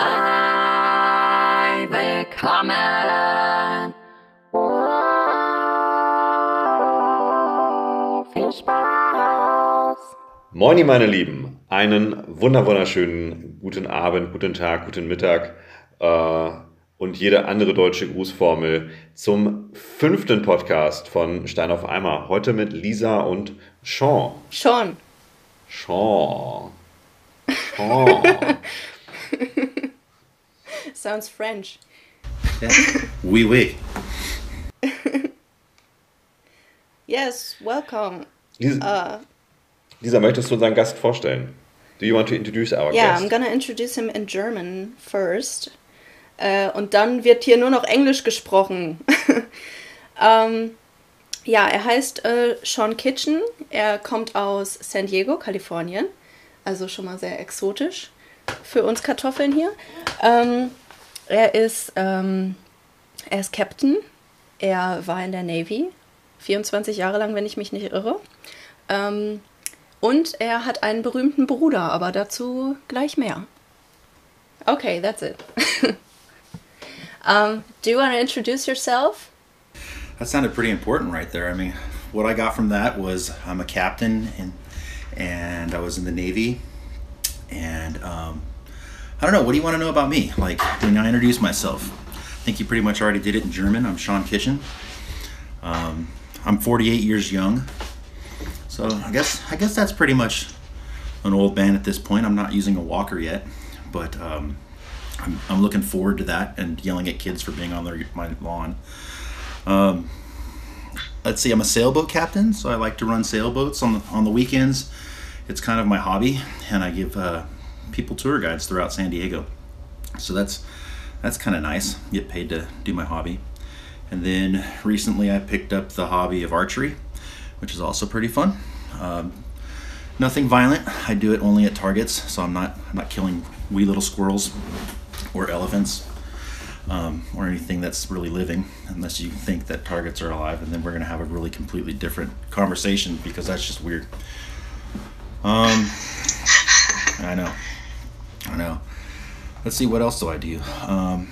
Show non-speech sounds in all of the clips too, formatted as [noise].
Hi, willkommen. Oh, viel Spaß. Moini, meine Lieben. Einen wunder wunderschönen guten Abend, guten Tag, guten Mittag äh, und jede andere deutsche Grußformel zum fünften Podcast von Stein auf Eimer. Heute mit Lisa und Sean. Schon. Sean. Sean. [laughs] Sounds French. Oui, oui. [laughs] Yes, welcome. Lisa, Uh, Lisa, möchtest du unseren Gast vorstellen? Do you want to introduce our yeah, guest? I'm gonna introduce him in German first. Äh, und dann wird hier nur noch Englisch gesprochen. ähm, [laughs] ja, er heißt äh, Sean Kitchen. Er kommt aus San Diego, Kalifornien. Also schon mal sehr exotisch für uns Kartoffeln hier. Ähm, er ist ähm, er ist Captain. Er war in der Navy. 24 Jahre lang, wenn ich mich nicht irre. Ähm, und er hat einen berühmten Bruder, aber dazu gleich mehr. Okay, that's it. [laughs] um, do you want to introduce yourself? That sounded pretty important right there. I mean, what I got from that was I'm a captain and and I was in the Navy. And um, I don't know, what do you want to know about me? Like when I introduce myself. I think you pretty much already did it in German. I'm Sean Kitchen. Um, I'm 48 years young. So I guess I guess that's pretty much an old man at this point. I'm not using a walker yet, but um, I'm, I'm looking forward to that and yelling at kids for being on their my lawn. Um, let's see, I'm a sailboat captain, so I like to run sailboats on the on the weekends. It's kind of my hobby, and I give uh, people tour guides throughout San Diego. So that's that's kind of nice. Get paid to do my hobby. And then recently, I picked up the hobby of archery, which is also pretty fun. Um, nothing violent. I do it only at targets, so I'm not I'm not killing wee little squirrels or elephants um, or anything that's really living, unless you think that targets are alive, and then we're gonna have a really completely different conversation because that's just weird. Um, I know, I know. Let's see, what else do I do? Um,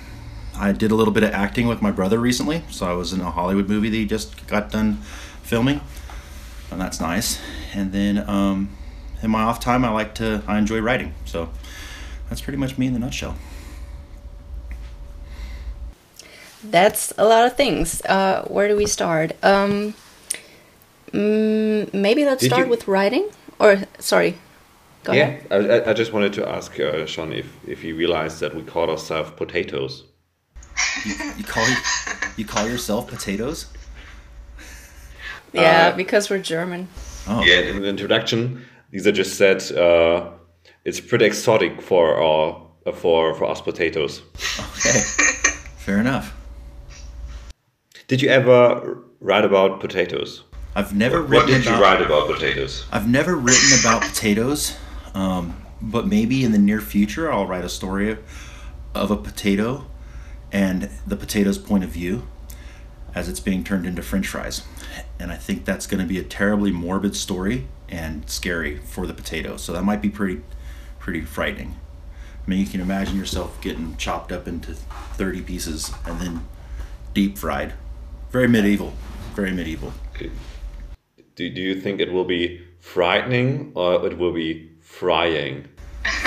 I did a little bit of acting with my brother recently, so I was in a Hollywood movie that he just got done filming, and that's nice. And then um, in my off time, I like to I enjoy writing, so that's pretty much me in the nutshell. That's a lot of things. Uh, where do we start? Um, mm, maybe let's Did start you- with writing. Or sorry, go yeah, ahead. I, I- I just wanted to ask uh, Sean if, if he realized that we call ourselves potatoes. You call you call yourself potatoes? Yeah, uh, because we're German. Oh, Yeah, in the introduction, Lisa just said uh, it's pretty exotic for our uh, for for us potatoes. okay, fair enough. Did you ever write about potatoes? I've never What written What did you write about potatoes? I've never written about potatoes, um, but maybe in the near future I'll write a story of a potato and the potato's point of view as it's being turned into French fries, and I think that's going to be a terribly morbid story and scary for the potato. So that might be pretty, pretty frightening. I mean, you can imagine yourself getting chopped up into thirty pieces and then deep fried. Very medieval. Very medieval. Do, do you think it will be frightening or it will be frying?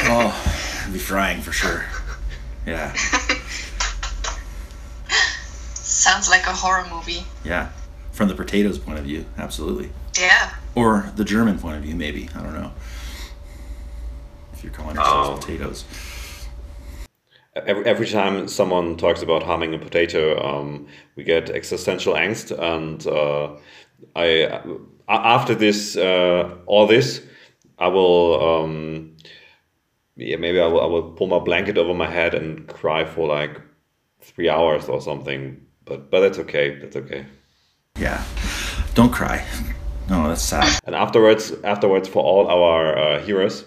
Oh, be frying for sure. Yeah, Sounds like a horror movie. yeah. From the potatoes' point of view, absolutely. Yeah. Or the German point of view, maybe. I don't know. If you're calling yourselves Oh. potatoes. Every, every time someone talks about harming a potato, um, we get existential angst, and uh, I a- after this uh, all this, I will um, yeah maybe I will I will pull my blanket over my head and cry for like three hours or something. But but that's okay. That's okay. Yeah. Don't cry. No, that's sad. [laughs] And afterwards, afterwards, for all our uh, heroes,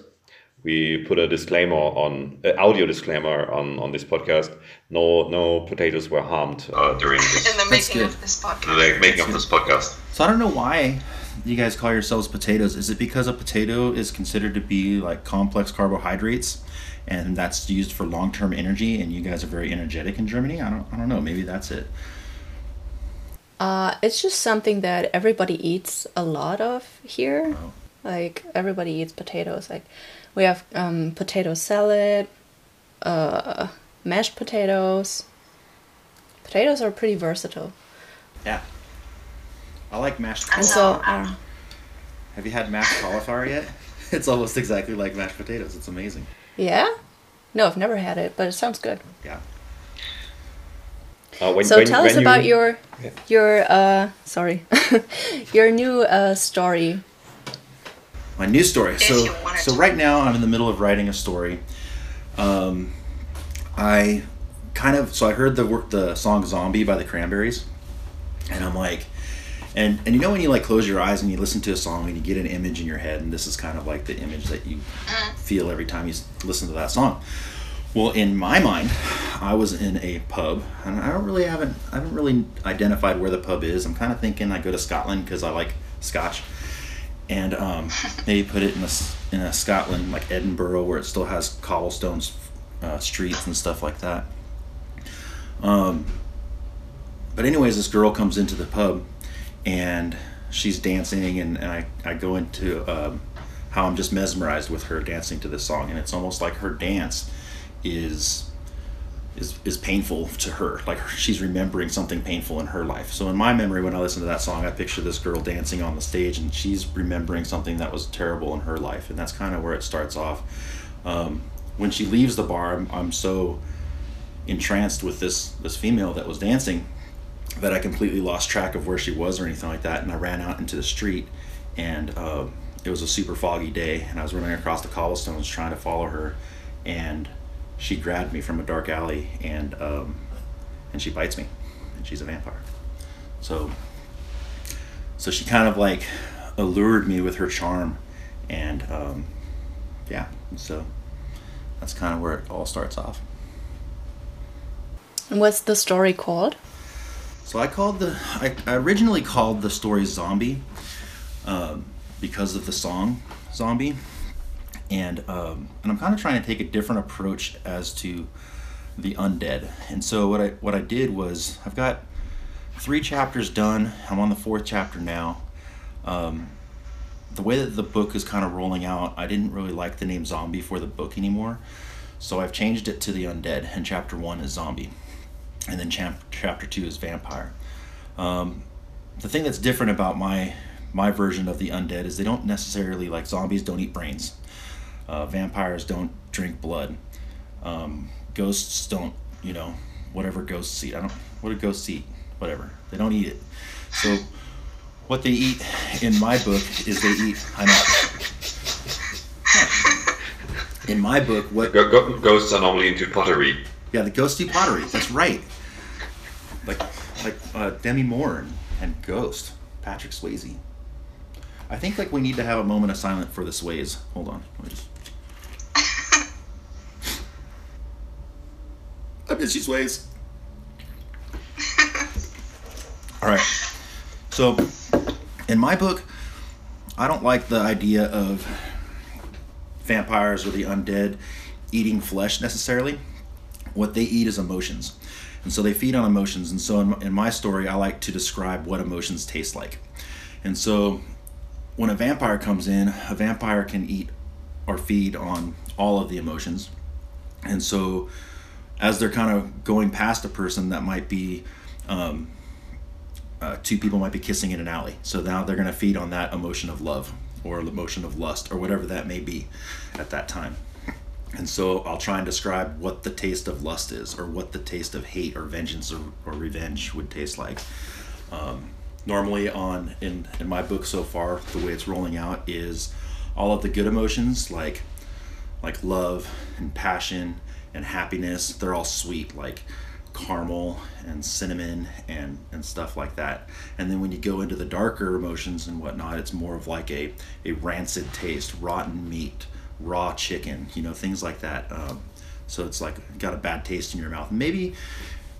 we put a disclaimer on uh, audio disclaimer on on this podcast. No, no potatoes were harmed uh, during [laughs] this In the making of this podcast. the making of this podcast. So I don't know why you guys call yourselves potatoes. Is it because a potato is considered to be like complex carbohydrates and that's used for long-term energy. And you guys are very energetic in Germany. I don't I don't know. Maybe that's it. Uh, it's just something that everybody eats a lot of here. Oh. Like everybody eats potatoes. Like we have um, potato salad, uh, mashed potatoes. Potatoes are pretty versatile. Yeah. I like mashed And cauliflower. so, Have you had mashed cauliflower yet? [laughs] It's almost exactly like mashed potatoes. It's amazing. yeah? No, I've never had it, but it sounds good. Yeah. Uh, when, so when- tell us when about your Yeah. your uh sorry [laughs] your new uh story. my new story. If So, so right now I'm in the middle of writing a story. Um, I kind of so I heard the work the song "Zombie" by the Cranberries, and I'm like, and and you know when you like close your eyes and you listen to a song and you get an image in your head, and this is kind of like the image that you feel every time you listen to that song. Well, in my mind, I was in a pub, and I don't really haven't I haven't really identified where the pub is. I'm kind of thinking I go to Scotland because I like Scotch, and um, [laughs] maybe put it in a in a Scotland like Edinburgh where it still has cobblestones, uh, streets and stuff like that. Um, but anyways, this girl comes into the pub, and she's dancing, and, and I I go into um, how I'm just mesmerized with her dancing to this song, and it's almost like her dance is is is painful to her. Like she's remembering something painful in her life. So in my memory, when I listen to that song, I picture this girl dancing on the stage, and she's remembering something that was terrible in her life, and that's kind of where it starts off. Um, when she leaves the bar, I'm, I'm so entranced with this this female that was dancing that I completely lost track of where she was or anything like that, and I ran out into the street, and uh, it was a super foggy day, and I was running across the cobblestones trying to follow her, and she grabbed me from a dark alley, and um, and she bites me, and she's a vampire. So so she kind of like allured me with her charm, and um, yeah, so that's kind of where it all starts off. And what's the story called? So I called the I, I originally called the story Zombie um, because of the song Zombie, and um, and I'm kind of trying to take a different approach as to the undead. And so what I what I did was I've got three chapters done. I'm on the fourth chapter now. Um, the way that the book is kind of rolling out, I didn't really like the name Zombie for the book anymore, so I've changed it to the undead. And chapter one is Zombie and then chap- chapter two is vampire. Um, the thing that's different about my my version of the undead is they don't necessarily like zombies don't eat brains. Uh, vampires don't drink blood. Um, ghosts don't, you know, whatever ghosts eat. I don't. What do ghosts eat? Whatever. They don't eat it. So, what they eat in my book is they eat. I know. In my book, what ghosts are normally into pottery. yeah, the ghosty pottery. That's right. Like like uh, Demi Moore and, and Ghost, Patrick Swayze. I think like we need to have a moment of silence for the Sways. Hold on. Let me just. [laughs] I miss you, Sways. All right. So, in my book, I don't like the idea of vampires or the undead eating flesh necessarily what they eat is emotions and so they feed on emotions. And so in, in my story i like to describe what emotions taste like. And so when a vampire comes in a vampire can eat or feed on all of the emotions. And so as they're kind of going past a person that might be um, uh, two people might be kissing in an alley. So now they're going to feed on that emotion of love or the emotion of lust or whatever that may be at that time and so I'll try and describe what the taste of lust is, or what the taste of hate or vengeance or, or revenge would taste like. Um, normally, on in in my book so far, the way it's rolling out is all of the good emotions like like love and passion and happiness. They're all sweet, like caramel and cinnamon and and stuff like that. And then when you go into the darker emotions and whatnot, it's more of like a a rancid taste, rotten meat raw chicken, you know, things like that. Um, so it's like got a bad taste in your mouth. Maybe,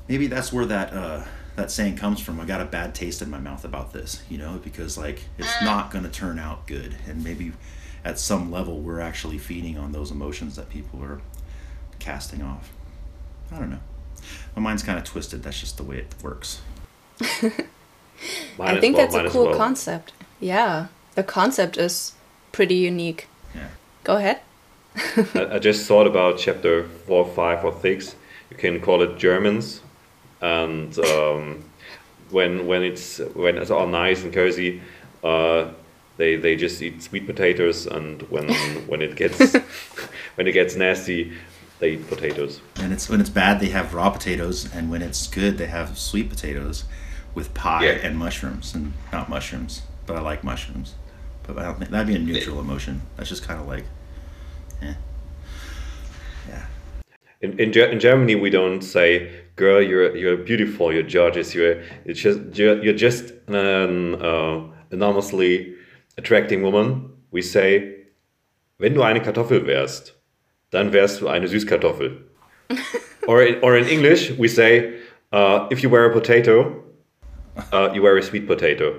maybe that's where that uh, that saying comes from. I got a bad taste in my mouth about this, you know, because like it's not going to turn out good, and maybe at some level we're actually feeding on those emotions that people are casting off. I don't know. My mind's kind of twisted. That's just the way it works. [laughs] I think well, that's a cool well. concept. Yeah, the concept is pretty unique. Yeah. Go ahead. [laughs] I, I just thought about chapter four, five, or six. You can call it Germans, and um, when when it's when it's all nice and cozy, uh, they they just eat sweet potatoes, and when [laughs] when it gets [laughs] when it gets nasty, they eat potatoes. And it's when it's bad, they have raw potatoes, and when it's good, they have sweet potatoes with pie Yeah. and mushrooms, and not mushrooms, but I like mushrooms. But I don't think that'd be a neutral emotion. That's just kind of like, eh. Yeah. In, in, Ger- in Germany, we don't say, "Girl, you're you're beautiful. You're gorgeous. You're you're just you're, you're just an uh, enormously attracting woman." We say, "Wenn du eine Kartoffel wärst, dann wärst du eine Süßkartoffel." [laughs] or in, or in English, we say, uh, "If you were a potato, uh, you were a sweet potato."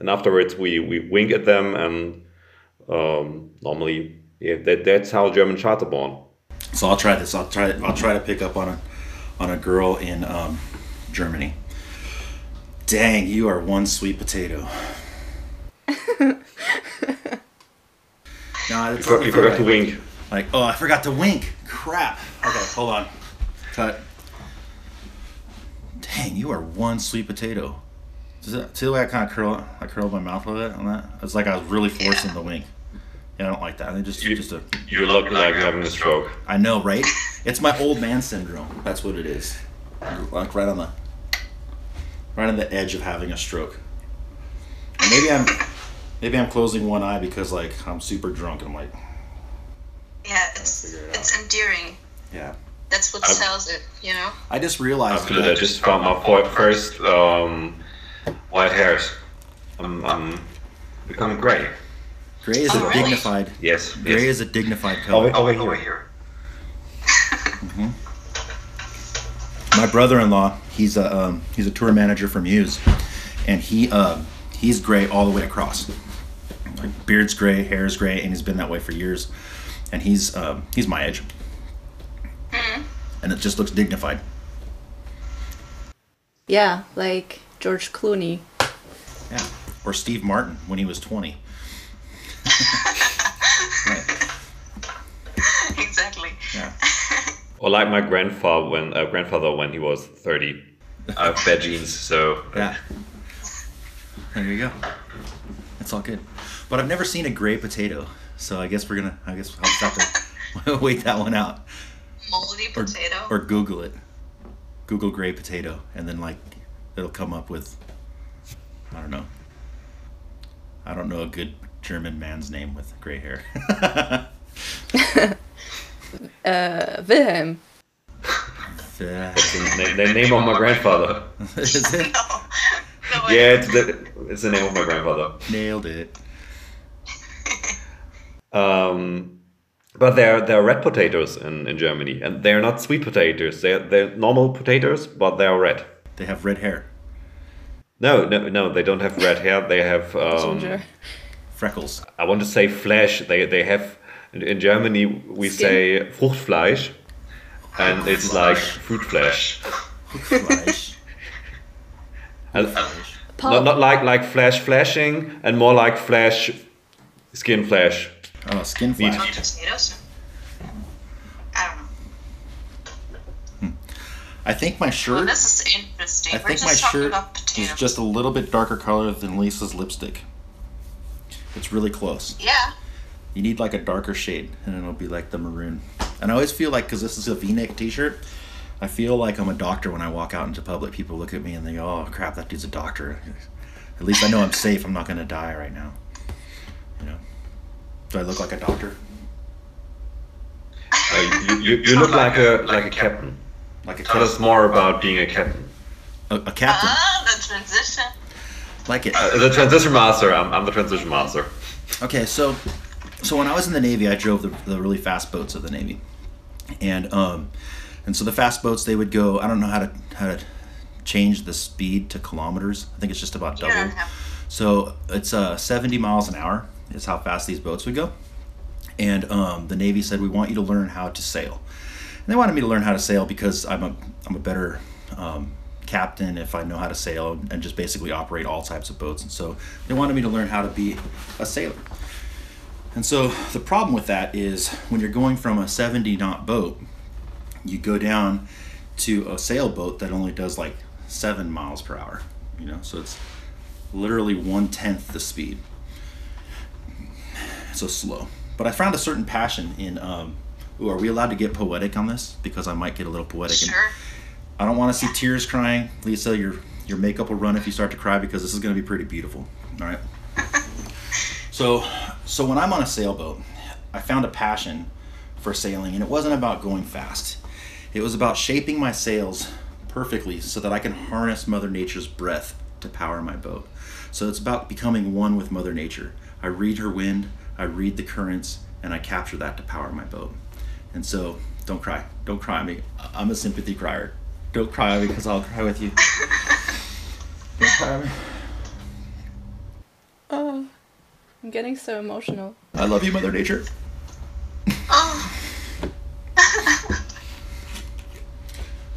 And afterwards, we, we wink at them, and um, normally, yeah, that, that's how German chats are born. So I'll try this. I'll try. I'll try to pick up on a, on a girl in um, Germany. Dang, you are one sweet potato. [laughs] no, it's You, for, you forgot to wink. Like, oh, I forgot to wink. Crap. Okay, hold on. Cut. Dang, you are one sweet potato. Does see the way I kind of curl, I curled my mouth a little bit on that? It's like I was really forcing the wink. Yeah, I don't like that. I just, You- just a. You look like you're having a stroke. I know, right? It's my old man syndrome. That's what it is. Like right on the, right on the edge of having a stroke. And maybe I'm, maybe I'm closing one eye because like I'm super drunk and I'm like, Yeah, it's it it's endearing. yeah. That's what I- sells it, you know. I just realized After that, I just found my first um, white hairs. I'm, I'm becoming gray. gray is Oh, a really? dignified. Yes. Gray yes. is a dignified color. over, over here. My brother-in-law, he's a um, he's a tour manager for Muse, and he um, he's gray all the way across. Like beard's gray, hair's gray, and he's been that way for years. And he's um, he's my age, and it just looks dignified. Yeah, like George Clooney. Yeah. Or Steve Martin when he was twenty. [laughs] Right. exactly. Yeah. Or like my grandfather when uh, grandfather when he was thirty. I have bad genes, so Yeah. There you go. It's all good. But I've never seen a gray potato, so I guess we're gonna. I guess I'll just have to [laughs] wait that one out. Moldy or, potato. or Google it. Google gray potato, and then like it'll come up with I don't know. I don't know a good German man's name with gray hair. [laughs] Uh, Wilhelm. that's the, na- the name of my grandfather. [laughs] Is it? [laughs] no. No. Yeah, it's the, it's the name of my grandfather. Nailed it. Um, but there there are red potatoes in, in Germany, and they're not sweet potatoes. They're they're normal potatoes, but they are red. They have red hair, No, no, no. They don't have red hair. They have. [laughs] Um, freckles. I want to say flesh. They they have. In, in Germany, we Skin. say Fruchtfleisch, and it's like fruit flesh. [laughs] Fleisch. And, not, not like like flesh flashing, and more like flesh, skin flesh. Oh, skin Meat. flash. Potatoes. I don't know. I think my Well, shirt. this is interesting. I We're think just my talking shirt about is potatoes. just a little bit darker color than Lisa's lipstick. It's really close. Yeah. You need like a darker shade, and it'll be like the maroon. And I always feel like, because this is a V-neck T-shirt, I feel like I'm a doctor when I walk out into public. People look at me and they go, "Oh crap, that dude's a doctor." [laughs] At least I know I'm safe. I'm not gonna die right now. You know? Do I look like a doctor? Uh, you, you, you look [laughs] like a like a captain. Like a Tell us more about being a captain. a, a captain? Ah, the transition. Like it. Uh, the transition master. I'm, I'm the transition master. Okay, so so when I was in the Navy, I drove the, the really fast boats of the Navy, and um, and so the fast boats they would go. I don't know how to how to change the speed to kilometers. I think it's just about double. don't. So it's uh, 70 miles an hour is how fast these boats would go. And um, the Navy said, we want you to learn how to sail. And they wanted me to learn how to sail because I'm a I'm a better um, captain if I know how to sail and just basically operate all types of boats. And so they wanted me to learn how to be a sailor. And so the problem with that is when you're going from a 70 knot boat, you go down to a sailboat that only does like seven miles per hour. You know, so it's literally one tenth the speed. So slow. But I found a certain passion in. Um, ooh, are we allowed to get poetic on this? Because I might get a little poetic. And Sure. I don't want to see tears crying, Lisa. Your your makeup will run if you start to cry because this is going to be pretty beautiful. All right. [laughs] So, so when I'm on a sailboat, I found a passion for sailing, and it wasn't about going fast. It was about shaping my sails perfectly so that I can harness Mother Nature's breath to power my boat. So it's about becoming one with Mother Nature. I read her wind, I read the currents, and I capture that to power my boat. And so, don't cry. Don't cry on me. I'm a sympathy crier. Don't cry on me because I'll cry with you. [laughs] Don't cry on me. Oh, I'm getting so emotional. I love you, Mother Nature. Oh, [laughs]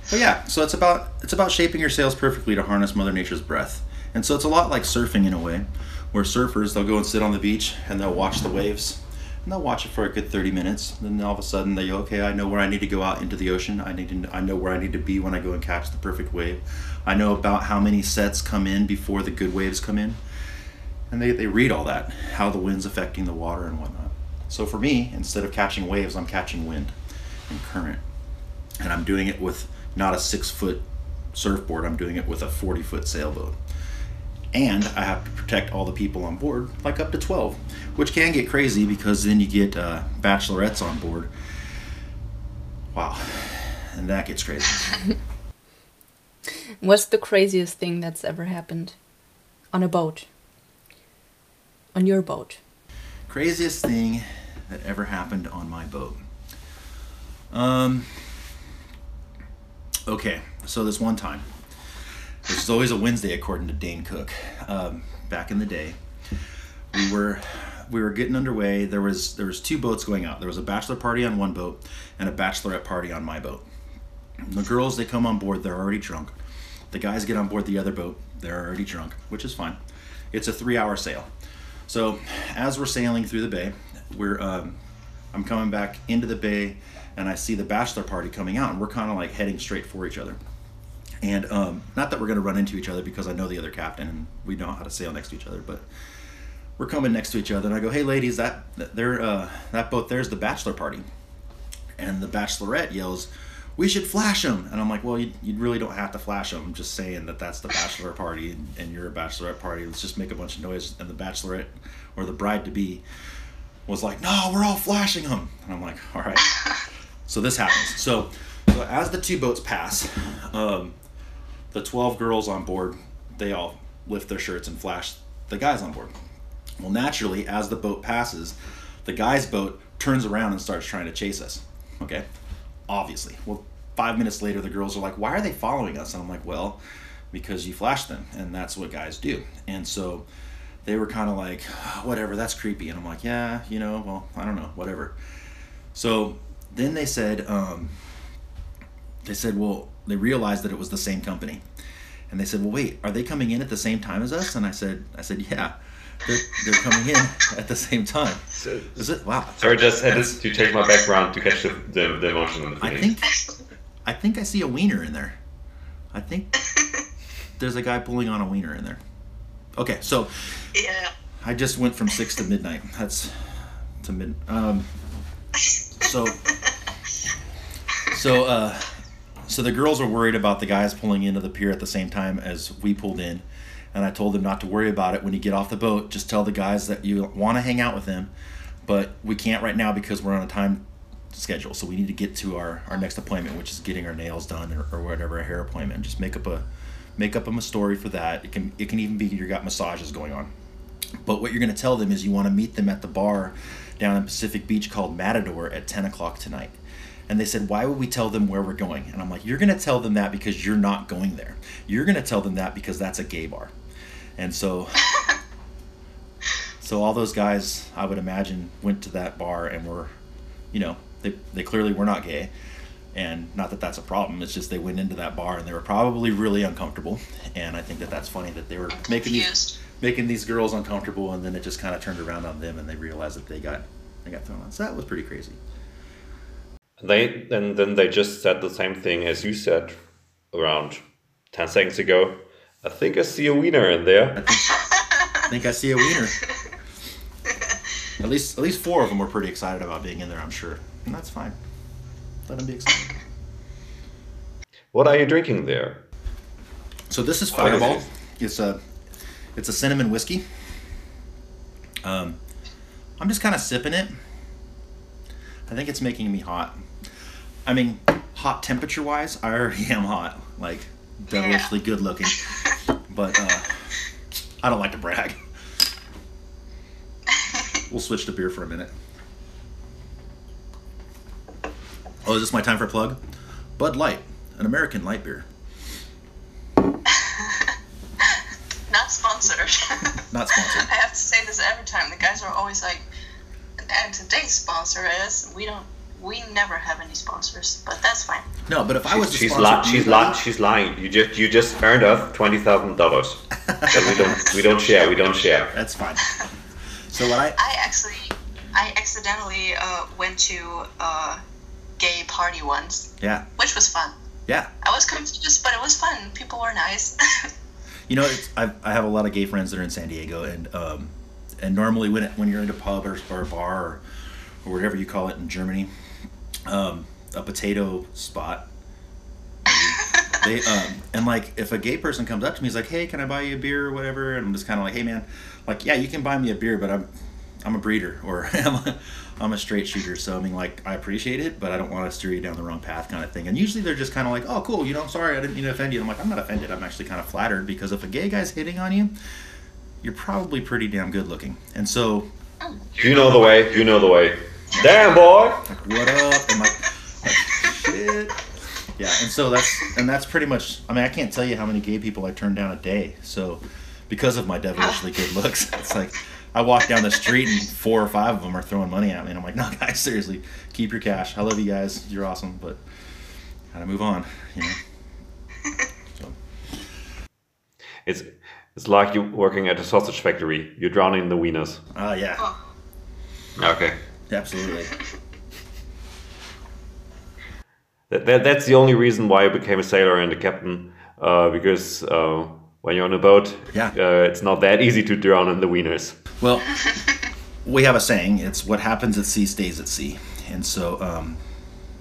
But yeah, so it's about it's about shaping your sails perfectly to harness Mother Nature's breath. And so it's a lot like surfing in a way, where surfers they'll go and sit on the beach and they'll watch the waves. And they'll watch it for a good 30 minutes. Then all of a sudden they go, okay, I know where I need to go out into the ocean. I need to I know where I need to be when I go and catch the perfect wave. I know about how many sets come in before the good waves come in. And they, they read all that, how the wind's affecting the water and whatnot. So for me, instead of catching waves, I'm catching wind and current and I'm doing it with not a six foot surfboard. I'm doing it with a 40 foot sailboat. And I have to protect all the people on board, like up to 12, which can get crazy because then you get uh, bachelorettes on board. Wow. And that gets crazy. [laughs] What's the craziest thing that's ever happened on a boat? On your boat? Craziest thing that ever happened on my boat. Um. Okay, so this one time, which is always a Wednesday according to Dane Cook. Um, back in the day, we were we were getting underway. There was there was two boats going out. There was a bachelor party on one boat and a bachelorette party on my boat. The girls they come on board, they're already drunk. The guys get on board the other boat, they're already drunk, which is fine. It's a three-hour sail. So as we're sailing through the bay, we're um, I'm coming back into the bay, and I see the bachelor party coming out, and we're kind of like heading straight for each other. And um, not that we're going to run into each other because I know the other captain and we know how to sail next to each other, but we're coming next to each other, and I go, "Hey, ladies, that that- there uh, that boat there's the bachelor party," and the bachelorette yells. We should flash them, and I'm like, well, you, you really don't have to flash them. I'm just saying that that's the bachelor party, and, and you're a bachelorette party. Let's just make a bunch of noise. And the bachelorette or the bride to be was like, no, we're all flashing them. And I'm like, all right. [laughs] so this happens. So, so as the two boats pass, um, the 12 girls on board, they all lift their shirts and flash the guys on board. Well, naturally, as the boat passes, the guy's boat turns around and starts trying to chase us. Okay? Obviously. Well, five minutes later, the girls are like, why are they following us? And I'm like, well, because you flashed them, and that's what guys do. And so they were kind of like, whatever, that's creepy. And I'm like, yeah, you know, well, I don't know, whatever. So then they said, um, they said, well, they realized that it was the same company, and they said, well, wait, are they coming in at the same time as us? And I said, I said, yeah, they're, they're coming in [laughs] at the same time. So, Is it? Wow. sorry, just had this to change my background to catch the, the, the emotion and the I think, I think I see a wiener in there. I think there's a guy pulling on a wiener in there. Okay, so yeah. I just went from six to midnight. That's to mid. Um, so, so, uh, so the girls were worried about the guys pulling into the pier at the same time as we pulled in, and I told them not to worry about it. When you get off the boat, just tell the guys that you want to hang out with them, but we can't right now because we're on a time schedule. So we need to get to our, our next appointment, which is getting our nails done or, or whatever a hair appointment. Just make up a make up a story for that. It can it can even be you got massages going on. But what you're going to tell them is you want to meet them at the bar down in Pacific Beach called Matador at 10 o'clock tonight. And they said, Why would we tell them where we're going? And I'm like, You're going to tell them that because you're not going there. You're going to tell them that because that's a gay bar. And so, [laughs] so all those guys, I would imagine, went to that bar and were, you know, they, they clearly were not gay. And not that that's a problem. It's just they went into that bar and they were probably really uncomfortable. And I think that that's funny that they were making these making these girls uncomfortable, and then it just kind of turned around on them, and they realized that they got they got thrown on. So that was pretty crazy. They and then they just said the same thing as you said around ten seconds ago. I think I see a wiener in there. I think I see a wiener. At least at least four of them were pretty excited about being in there. I'm sure, and that's fine. Let them be excited. What are you drinking there? So this is Fireball. it? It's a it's a cinnamon whiskey. Um, I'm just kind of sipping it. I think it's making me hot. I mean, hot temperature wise, I already am hot, like devilishly good looking. But uh, I don't like to brag. We'll switch to beer for a minute. Oh, is this my time for a plug? Bud Light, an American light beer. [laughs] Not sponsored. [laughs] Not sponsored. I have to say this every time. The guys are always like, and today's sponsor is. We don't. We never have any sponsors, but that's fine. No, but if I was She's sponsor li- she's anybody- li- she's lying. You just you just earned us twenty thousand dollars. [laughs] we don't we don't share. We don't share. That's fine. So what I I actually, I accidentally uh, went to a gay party once, yeah which was fun. yeah I was confused, but it was fun. People were nice. [laughs] you know it's, I I have a lot of gay friends that are in San Diego and um and normally when when you're in a pub or, or a bar or, or whatever you call it in Germany um a potato spot. They um and like if a gay person comes up to me he's like hey can I buy you a beer or whatever? And I'm just kind of like hey man. Like yeah you can buy me a beer but I'm I'm a breeder or [laughs] I'm a, I'm a straight shooter. So I mean like I appreciate it but I don't want to steer you down the wrong path kind of thing. And usually they're just kind of like oh cool you know I'm sorry I didn't mean to offend you. I'm like I'm not offended I'm actually kind of flattered because if a gay guy's hitting on you you're probably pretty damn good looking. And so You know the way. You know the way. Damn boy. like what up and like, like shit yeah and so that's and that's pretty much i mean i can't tell you how many gay people i turn down a day so because of my devilishly good looks [laughs] it's like i walk down the street and four or five of them are throwing money at me and i'm like [laughs] no guys seriously keep your cash i love you guys you're awesome but gotta move on you know so It's it's like you working at a sausage factory. You're drowning in the wieners. uh yeah Okay. Absolutely [laughs] That, that that's the only reason why I became a sailor and a captain. Uh, because uh, when you're on a boat, Yeah. uh, it's not that easy to drown in the wieners. Well, [laughs] we have a saying: "It's what happens at sea stays at sea," and so, um,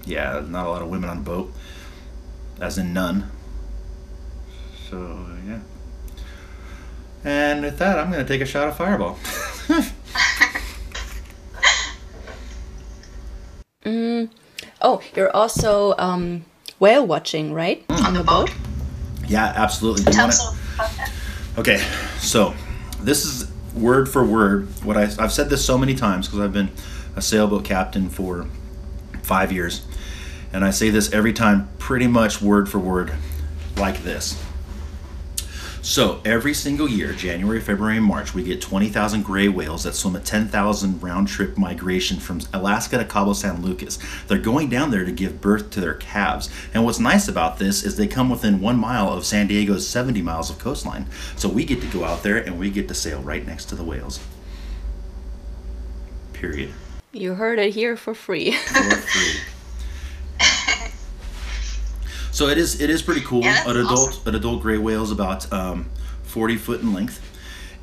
yeah, not a lot of women on a boat, as in none. So yeah. And with that, I'm gonna take a shot of Fireball. [laughs] Oh, you're also um, whale watching, right? On the boat? yeah, absolutely. Do you Tell wanna- us about that. Okay, so this is word for word what I, I've said this so many times because I've been a sailboat captain for five years, and I say this every time, pretty much word for word, like this. So every single year, January, February, and March, we get 20,000 gray whales that swim a 10,000 round trip migration from Alaska to Cabo San Lucas. They're going down there to give birth to their calves. And what's nice about this is they come within one mile of San Diego's 70 miles of coastline. So we get to go out there and we get to sail right next to the whales. Period. You heard it here for free. For free. [laughs] So it is it is pretty cool. Yeah, an adult awesome. an adult gray whale is about um, 40 foot in length,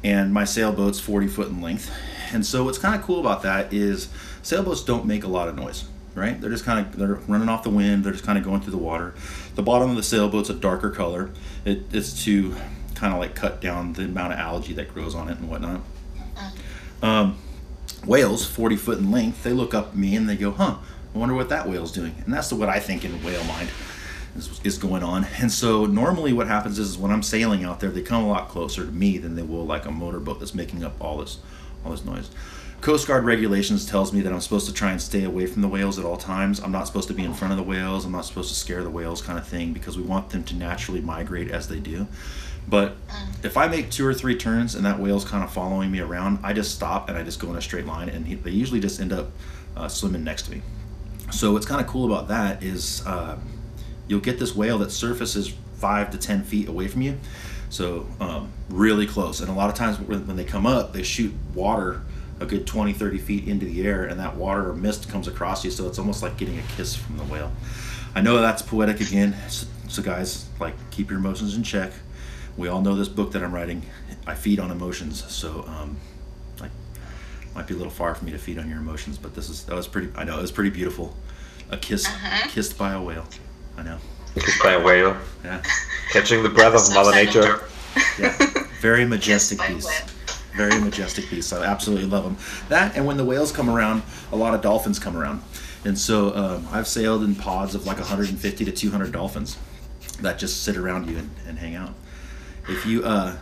and my sailboat's 40 foot in length. And so what's kind of cool about that is sailboats don't make a lot of noise, right? They're just kind of they're running off the wind. They're just kind of going through the water. The bottom of the sailboat's a darker color. It, it's to kind of like cut down the amount of algae that grows on it and whatnot. Um, whales 40 foot in length they look up at me and they go huh i wonder what that whale's doing and that's what i think in whale mind is, is going on. And so normally what happens is when i'm sailing out there they come a lot closer to me than they will like a motorboat that's making up all this all this noise. Coast guard regulations tells me that i'm supposed to try and stay away from the whales at all times. I'm not supposed to be in front of the whales. I'm not supposed to scare the whales kind of thing because we want them to naturally migrate as they do. But if I make two or three turns and that whale's kind of following me around, I just stop and I just go in a straight line, and he, they usually just end up uh, swimming next to me. So what's kind of cool about that is uh, you'll get this whale that surfaces five to ten feet away from you, so um, really close. And a lot of times when when they come up, they shoot water a good 20, 30 feet into the air, and that water or mist comes across you, so it's almost like getting a kiss from the whale. I know that's poetic again, so, so guys, like keep your emotions in check. We all know this book that I'm writing. I feed on emotions, so um, like might be a little far for me to feed on your emotions, but this is that was pretty. I know it was pretty beautiful. A kiss, kissed by a whale. I know. Kissed by a whale, Yeah, catching the breath of Mother. Nature. [laughs] yeah. Very majestic by piece. Very majestic piece. I absolutely love them. That and when the whales come around, a lot of dolphins come around, and so um, I've sailed in pods of like 150 to 200 dolphins that just sit around you and, and hang out. If you uh,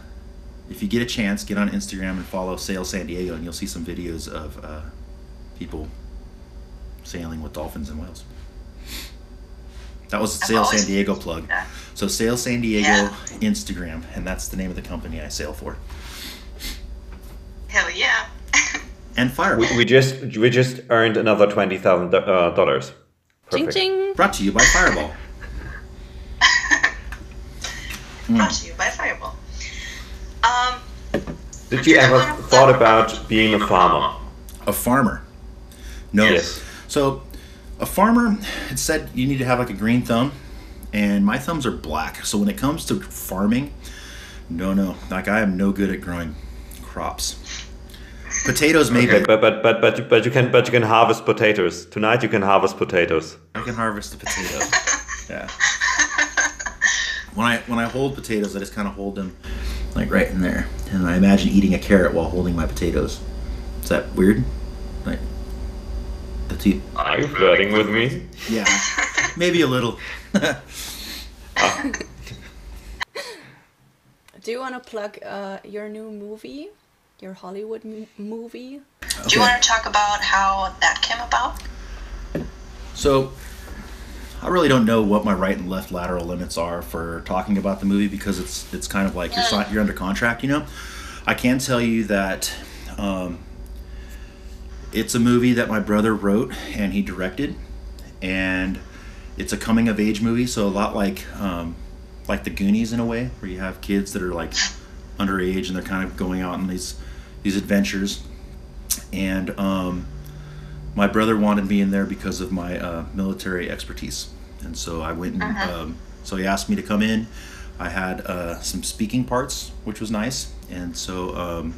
if you get a chance, get on Instagram and follow Sail San Diego, and you'll see some videos of uh, people sailing with dolphins and whales. That was I've Sail San Diego plug. So Sail San Diego Yeah. Instagram, and that's the name of the company I sail for. Hell yeah. [laughs] And Fireball. We, we just we just earned another twenty thousand uh, dollars. Ching ching. Brought to you by Fireball. [laughs] Brought to you by Fireball. Um, Did you ever thought about being a farmer? A farmer. No. Yes. So, a farmer, it said you need to have like a green thumb, and my thumbs are black. So when it comes to farming, no, no, like I am no good at growing crops. Potatoes, maybe. Okay, but but but but but you can but you can harvest potatoes tonight. You can harvest potatoes. I can harvest the potato. yeah. When I when I hold potatoes, I just kind of hold them like right in there, and I imagine eating a carrot while holding my potatoes. Is that weird? Like, that's you. Are you flirting with me? Yeah, [laughs] maybe a little. Do you want to plug uh, your new movie, your Hollywood m- movie? do you want to talk about how that came about? So, I really don't know what my right and left lateral limits are for talking about the movie because it's it's kind of like you're you're under contract, you know. I can tell you that um, it's a movie that my brother wrote and he directed, and it's a coming of age movie. So a lot like um, like the Goonies in a way, where you have kids that are like underage and they're kind of going out on these these adventures, and um, my brother wanted me in there because of my uh, military expertise, and so I went and um, so he asked me to come in. I had uh, some speaking parts, which was nice, and so um,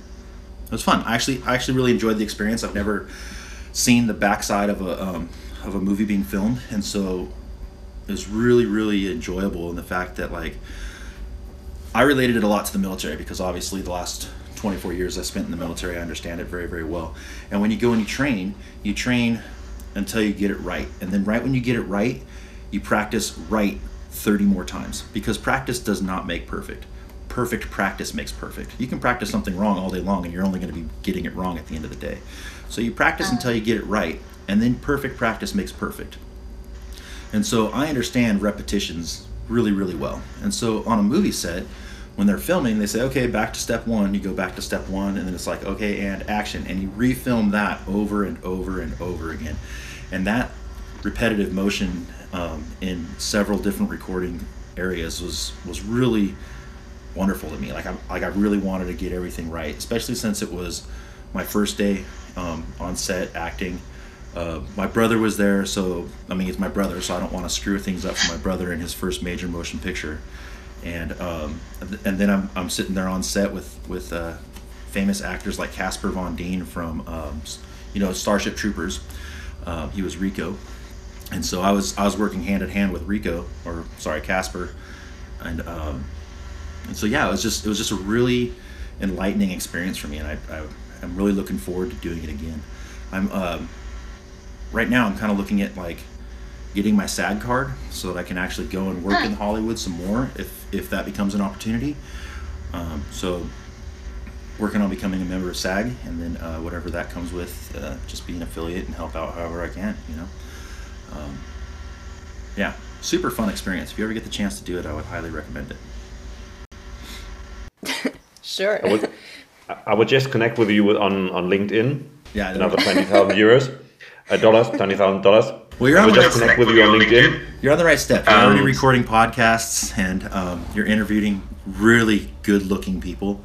was fun. I actually I actually really enjoyed the experience. I've never seen the backside of a um, of a movie being filmed, and so it was really really enjoyable in the fact that like I related it a lot to the military because obviously the last 24 years I spent in the military, I understand it very, very well. And when you go and you train, you train until you get it right. And then right when you get it right, you practice right 30 more times because practice does not make perfect. Perfect practice makes perfect. You can practice something wrong all day long and you're only going to be getting it wrong at the end of the day. So you practice until you get it right, and then perfect practice makes perfect. And so I understand repetitions really, really well. And so on a movie set, when they're filming, they say, okay, back to step one. You go back to step one, and then it's like, okay, and action. And you refilm that over and over and over again. And that repetitive motion um, in several different recording areas was was really wonderful to me. Like I like I really wanted to get everything right, especially since it was my first day um, on set acting. Uh, my brother was there, so I mean, it's my brother, so I don't want to screw things up for my brother in his first major motion picture. And um, and then I'm, I'm sitting there on set with with uh, famous actors like Casper Van Dien from um, you know Starship Troopers. Uh, he was Rico, and so I was I was working hand in hand with Rico, or sorry Casper, and um, and so yeah, it was just it was just a really enlightening experience for me, and I, I I'm really looking forward to doing it again. I'm um, right now I'm kind of looking at like getting my SAG card so that I can actually go and work in Hollywood some more if if that becomes an opportunity. Um, so working on becoming a member of SAG and then uh, whatever that comes with, uh, just be an affiliate and help out however I can. You know, um, yeah, super fun experience. If you ever get the chance to do it, I would highly recommend it. Sure. I would, I- I would just connect with you on, on LinkedIn. Yeah, Another twenty thousand euros, uh, dollars, twenty thousand dollars. Well, you're on the right connect with you on LinkedIn. You're on the right step. You're already Um, recording podcasts and um, you're interviewing really good looking people.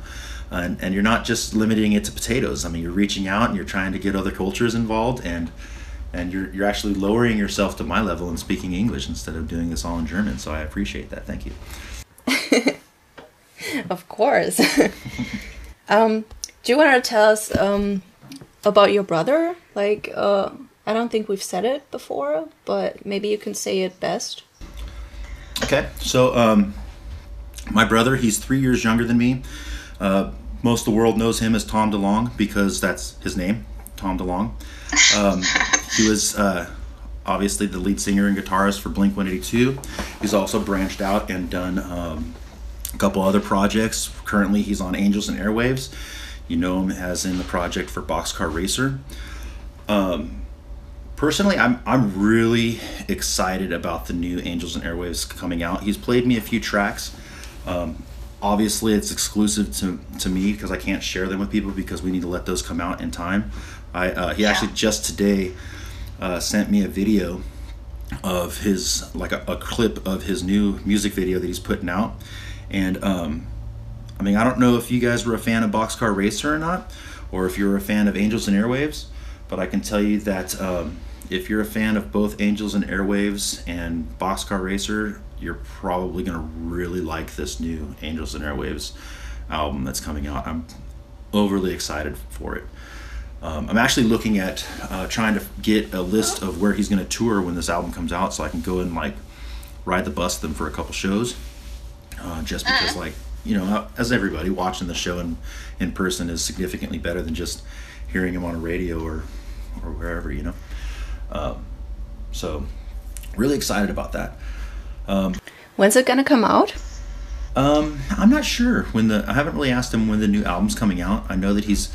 And, and you're not just limiting it to potatoes. I mean, you're reaching out and you're trying to get other cultures involved and and you're, you're actually lowering yourself to my level and speaking English instead of doing this all in German. So I appreciate that. Thank you. [laughs] [laughs] Of course. [laughs] um, do you want to tell us um, about your brother? Like, uh, I don't think we've said it before, but maybe you can say it best. Okay, so um, my brother, he's three years younger than me. Uh, most of the world knows him as Tom DeLonge because that's his name, Tom DeLonge. Um, he was uh, obviously the lead singer and guitarist for Blink 182. He's also branched out and done um, couple other projects. Currently, he's on Angels and Airwaves. You know him as in the project for Boxcar Racer Um, personally I'm I'm really excited about the new Angels and Airwaves coming out. He's played me a few tracks. Um, obviously it's exclusive to, to me because I can't share them with people because we need to let those come out in time. I uh, he actually just today uh, sent me a video of his like a, a clip of his new music video that he's putting out and um, I mean, I don't know if you guys were a fan of Boxcar Racer or not, or if you're a fan of Angels and Airwaves, but I can tell you that um, if you're a fan of both Angels and Airwaves and Boxcar Racer, you're probably going to really like this new Angels and Airwaves album that's coming out. I'm overly excited for it. Um, I'm actually looking at uh, trying to get a list of where he's going to tour when this album comes out so I can go and like ride the bus with them for a couple shows uh, just because like you know as everybody watching the show in in person is significantly better than just hearing him on a radio or or wherever you know? Um, so really excited about that. Um, When's it gonna come out? um, i'm not sure when the i haven't really asked him when the new album's coming out. I know that he's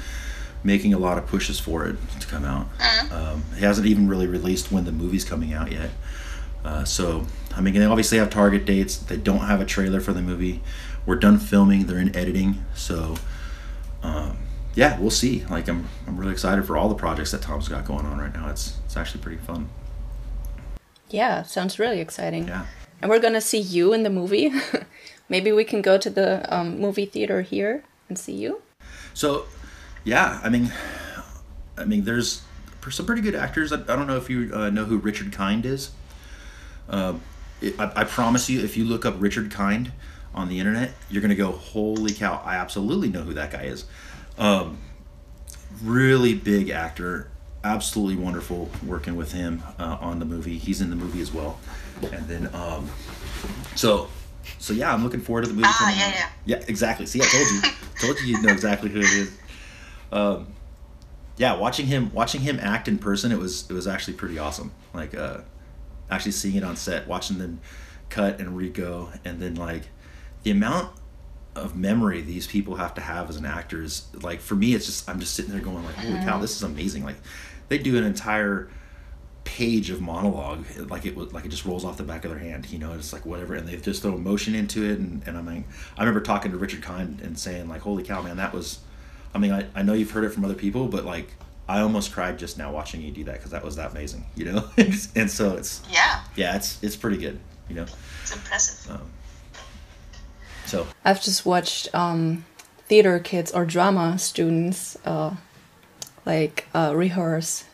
making a lot of pushes for it to come out. Um, he hasn't even really released when the movie's coming out yet. Uh, so, I mean, they obviously have target dates. They don't have a trailer for the movie. We're done filming. They're in editing. So, um, yeah, we'll see. Like, I'm, I'm really excited for all the projects that Tom's got going on right now. It's, it's actually pretty fun. Yeah, sounds really exciting. Yeah. And we're gonna see you in the movie. [laughs] Maybe we can go to the um, movie theater here and see you. So, yeah, I mean, I mean, there's some pretty good actors. I, I don't know if you uh, know who Richard Kind is. Uh, I, I promise you, if you look up Richard Kind on the internet, you're gonna go, "Holy cow! I absolutely know who that guy is." Um, really big actor, absolutely wonderful working with him uh, on the movie. He's in the movie as well, and then um, so so yeah, I'm looking forward to the movie. Ah, coming yeah, out. yeah. Yeah, exactly. See, I told you, [laughs] told you you'd know exactly who it is. Um, yeah, watching him watching him act in person, it was it was actually pretty awesome. Like uh, actually seeing it on set, watching them cut and re-go, and then like the amount of memory these people have to have as an actor is like for me, it's just I'm just sitting there going like, holy cow, mm-hmm. this is amazing. Like they do an entire page of monologue like it was like it just rolls off the back of their hand you know it's like whatever and they just throw emotion into it and, and i'm like i remember talking to richard kind and saying like holy cow man that was i mean i, I know you've heard it from other people but like i almost cried just now watching you do that because that was that amazing [laughs] you know? [laughs] And so it's Yeah, yeah it's it's pretty good you know? It's impressive. so. I've just watched um, theater kids or drama students uh, like uh, rehearse,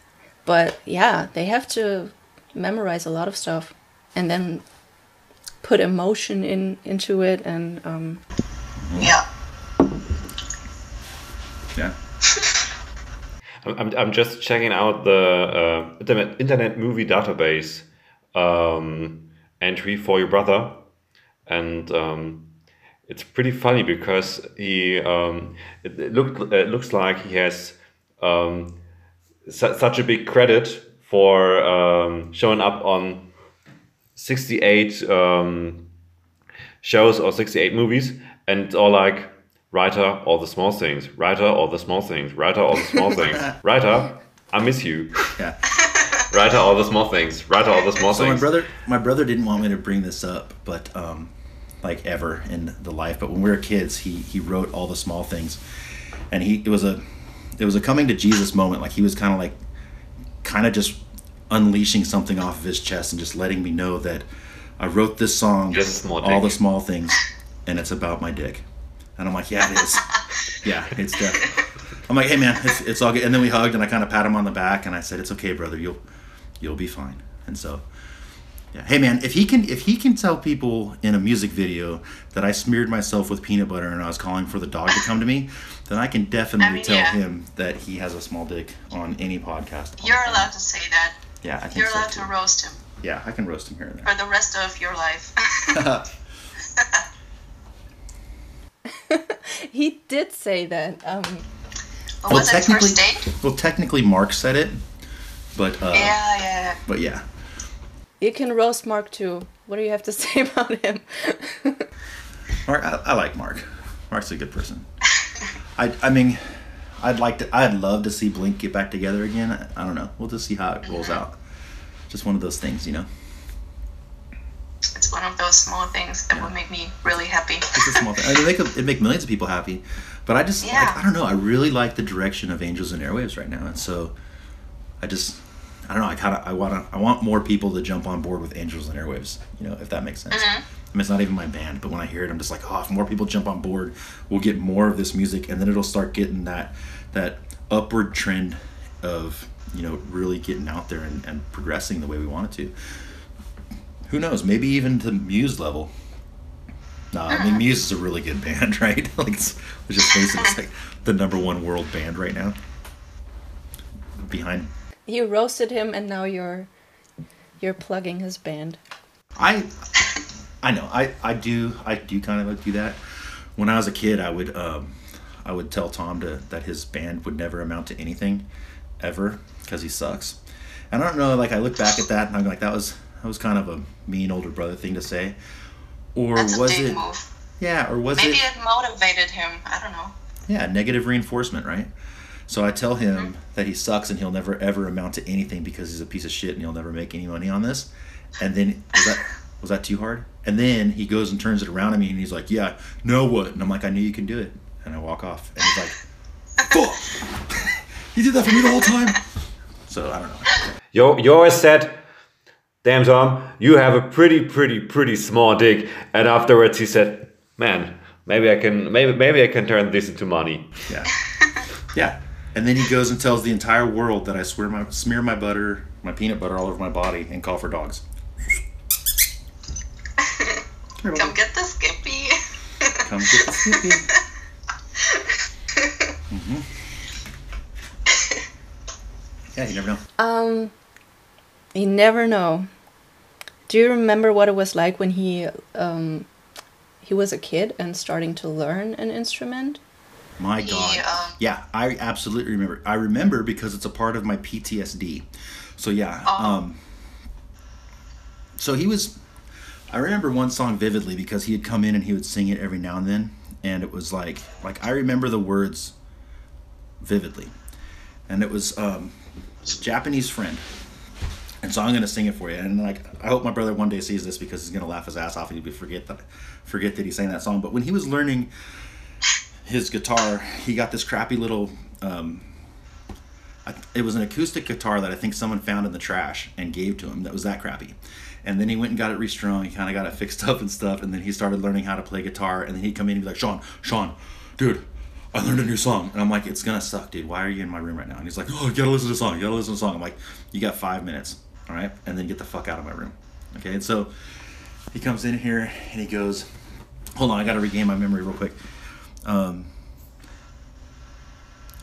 but yeah, they have to memorize a lot of stuff and then put emotion in into it and um, Yeah. yeah I'm, I'm, just checking out the uh, internet, movie database um, entry for your brother, and um, it's pretty funny because he um, it, it look it looks like he has um, su- such a big credit for um, showing up on 68 um, shows or 68 movies. And all like writer all the small things writer all the small things writer all the small things [laughs] writer i miss you yeah [laughs] writer all the small things writer all the small So my brother, my brother didn't want me to bring this up, but um, like ever in the life. But when we were kids, he he wrote all the small things, and he it was a it was a coming to Jesus moment. Like he was kind of like kind of just unleashing something off of his chest and just letting me know that I wrote this song, Just small all the small things, and it's about my dick. And I'm like, yeah, it is. [laughs] yeah, it's definitely. I'm like, hey man, it's, it's all good. And then we hugged, and I kind of pat him on the back, and I said, it's okay, brother. You'll you'll be fine. And so, yeah, hey man, if he can if he can tell people in a music video that I smeared myself with peanut butter and I was calling for the dog to come to me, then I can definitely I mean, tell yeah. him that he has a small dick on any podcast. You're allowed to say that. Yeah, I think You're so allowed too. to roast him Yeah, I can roast him here and there for the rest of your life. [laughs] [laughs] there. [laughs] He did say that. Um, But was it first date? well, technically, Mark said it, but uh, Yeah, yeah. but yeah, you can roast Mark too. What do you have to [laughs] say about him? Mark, I, I like Mark. Mark's a good person. I, I mean, I'd like to. I'd love to see Blink get back together again. I, I don't know. We'll just see how it rolls out. Just one of those things, you know. It's one of those small things that would make me really happy. It's a small thing. I mean, it make it make millions of people happy, but I just like I don't know. I really like the direction of Angels and Airwaves right now, and so I just I don't know. I kind of I want to I want more people to jump on board with Angels and Airwaves. You know, if that makes sense. Mm-hmm. I mean, it's not even my band, but when I hear it, I'm just like, oh, if more people jump on board, we'll get more of this music, and then it'll start getting that that upward trend of you know really getting out there and, and progressing the way we want it to. Who knows? Maybe even to Muse level. No, I mean Muse is a really good [laughs] band, right? [laughs] like, it's, let's just face it, it's like the number one world band right now. Behind, You roasted him, and now you're you're plugging his band. I, I know, I, I do, I do kind of like do that. When I was a kid, I would, um, I would tell Tom to that his band would never amount to anything, ever, because he sucks. And I don't know, like I look back at that and I'm like, that was that was kind of a mean older brother thing to say, or That's a was it? move. Yeah, or was Maybe it? Maybe it motivated him. I don't know. Yeah, negative reinforcement, right? So I tell him mm-hmm. that he sucks and he'll never ever amount to anything because he's a piece of shit and he'll never make any money on this. And then was that was that too hard? And then he goes and turns it around on me and he's like, "Yeah, no what?" And I'm like, "I knew you can do it." And I walk off and he's like, [laughs] "Fuck! [laughs] he did that for me the whole time." So I don't know. You, you always said, damn Tom, you have a pretty, pretty, pretty small dick. And afterwards he said, man, maybe I can, maybe, maybe I can turn this into money. Yeah, [laughs] yeah. And then he goes and tells the entire world that I swear my smear my butter, my peanut butter all over my body and call for dogs. Come get the Skippy. Come get the Skippy. [laughs] hmm Yeah, you never know. Um, you never know. Do you remember what it was like when he um he was a kid and starting to learn an instrument? My God. Yeah. Yeah, I absolutely remember. I remember because it's a part of my PTSD. So yeah. Oh. Um, so he was. I remember one song vividly because he had come in and he would sing it every now and then, and it was like like I remember the words vividly, and it was um, Japanese friend. And so I'm gonna sing it for you, and like I hope my brother one day sees this because he's gonna laugh his ass off and he'll forget that forget that he sang that song. But when he was learning his guitar, he got this crappy little. Um, it was an acoustic guitar that I think someone found in the trash and gave to him. That was that crappy. And then he went and got it restrung. He kind of got it fixed [laughs] up and stuff. And then he started learning how to play guitar. And then he'd come in and be like, "Sean, Sean, dude, I learned a new song." And I'm like, "It's gonna suck, dude. Why are you in my room right now?" And he's like, "Oh, you gotta listen to the song. You gotta listen to the song." I'm like, "You got five minutes, all right? And then get the fuck out of my room." Okay. And so he comes in here and he goes, "Hold on, I gotta regain my memory real quick." Um,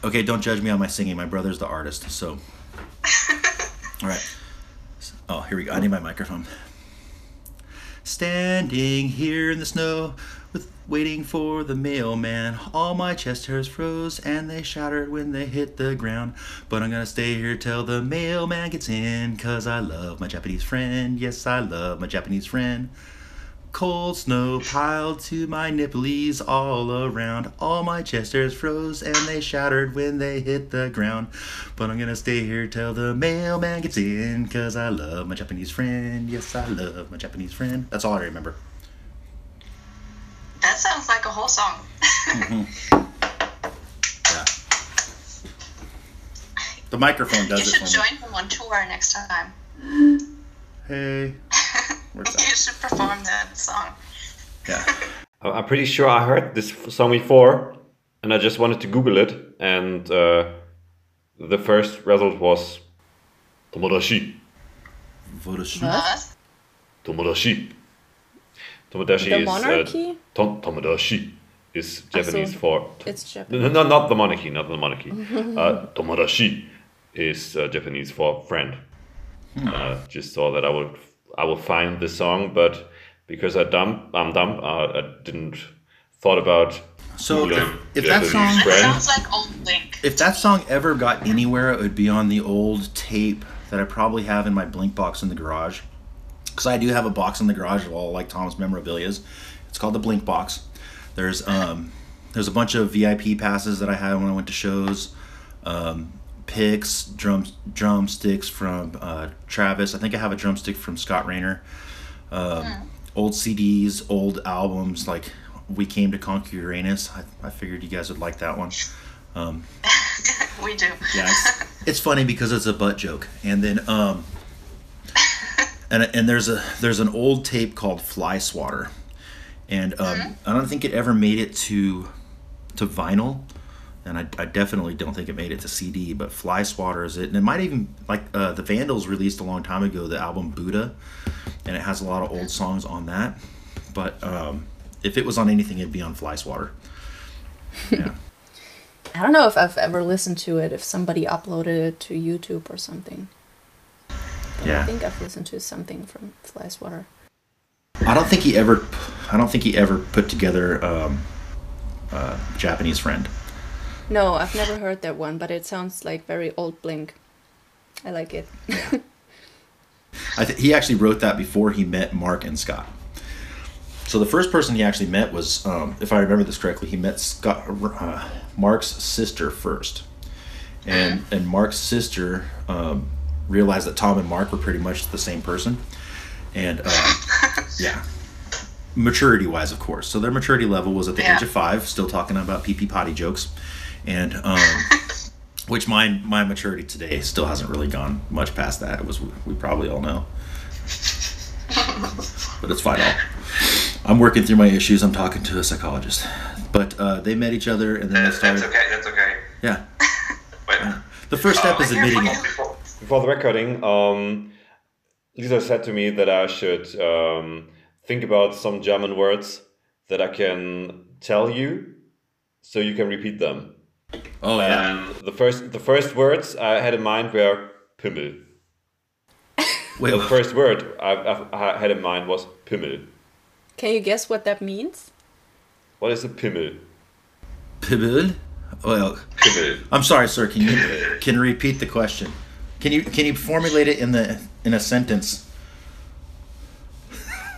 okay, don't judge me on my singing. My brother's the artist, so. [laughs] All right. Oh, here we go. I need my microphone. Standing here in the snow, with waiting for the mailman. All my chest hairs froze and they shattered when they hit the ground. But I'm gonna stay here till the mailman gets in, cause I love my Japanese friend. Yes, I love my Japanese friend. Cold snow piled to my nipples all around. All my chest hairs froze and they shattered when they hit the ground. But I'm gonna stay here till the mailman gets in, cause I love my Japanese friend. Yes, I love my Japanese friend. That's all I remember. That sounds like a whole song. [laughs] Yeah. The The microphone You does it should for me. join him on tour next time. Hey. Where's [laughs] you should perform that song. Yeah. I- [laughs] I'm pretty sure I heard this song before, and I just wanted to Google it, and uh, the first result was Tomodachi. Vodashi. What? Tomodachi. Tomodachi The is monarchy? Uh, tom- Tomodachi is Japanese so for It's Japanese. no, not the monarchy, not the monarchy. [laughs] uh, Tomodachi is uh, Japanese for friend. Uh, just saw that I would I will find the song, but because I dumb I'm dumb, uh, I didn't thought about. So if, if that song friend. sounds like Old Blink. if that song ever got anywhere, it would be on the old tape that I probably have in my Blink box in the garage. Because I do have a box in the garage of all like Tom's memorabilia's. It's called the Blink box. There's um there's a bunch of VIP passes that I had when I went to shows. Um, picks, drum drumsticks from uh, Travis. I think I have a drumstick from Scott Raynor. Um, Old CDs, old albums like We Came to Conquer Uranus. I, I figured you guys would like that one. Um, [laughs] We do. Yeah, it's, it's funny because it's a butt joke. And then um and and there's a there's an old tape called Fly Swatter. And um I don't think it ever made it to to vinyl. And I, I definitely don't think it made it to CD, but Fly Swatter is it. And it might even like uh, the Vandals released a long time ago the album Buddha, and it has a lot of old songs on that. But um, if it was on anything, it'd be on Fly Swatter. [laughs] Yeah. I don't know if I've ever listened to it, if somebody uploaded it to YouTube or something. But I think I've listened to something from Flyswatter. I don't think he ever. I don't think he ever put together um, uh, Japanese friend. No, I've never heard that one, but it sounds like very old Blink. I like it. I th- he actually wrote that before he met Mark and Scott. So the first person he actually met was, um, if I remember this correctly, he met Scott, uh, Mark's sister first, and and Mark's sister um, realized that Tom and Mark were pretty much the same person, and uh, [laughs] yeah, maturity wise, of course. So their maturity level was at the Yeah. age of five, still talking about pee pee potty jokes, and um, [laughs] which my my maturity today still hasn't really gone much past that. It was we probably all know, but it's fine. I'm working through my issues. I'm talking to a psychologist, but uh, they met each other and then they That's, started. that's okay. That's okay. Yeah, [laughs] Wait. the first step Oh, is I'm here for admitting it. Before, Before the recording, um, Lisa said to me that I should um, think about some German words that I can tell you, so you can repeat them. Oh yeah, And the first, the first words I had in mind were Pimmel. wait, [laughs] The first word I, I, I had in mind was Pimmel. Can you guess what that means? What is a Pimmel? Pibbel? Well, Pimmel. I'm sorry, sir. Can you can you repeat the question? Can you can you formulate it in the in a sentence?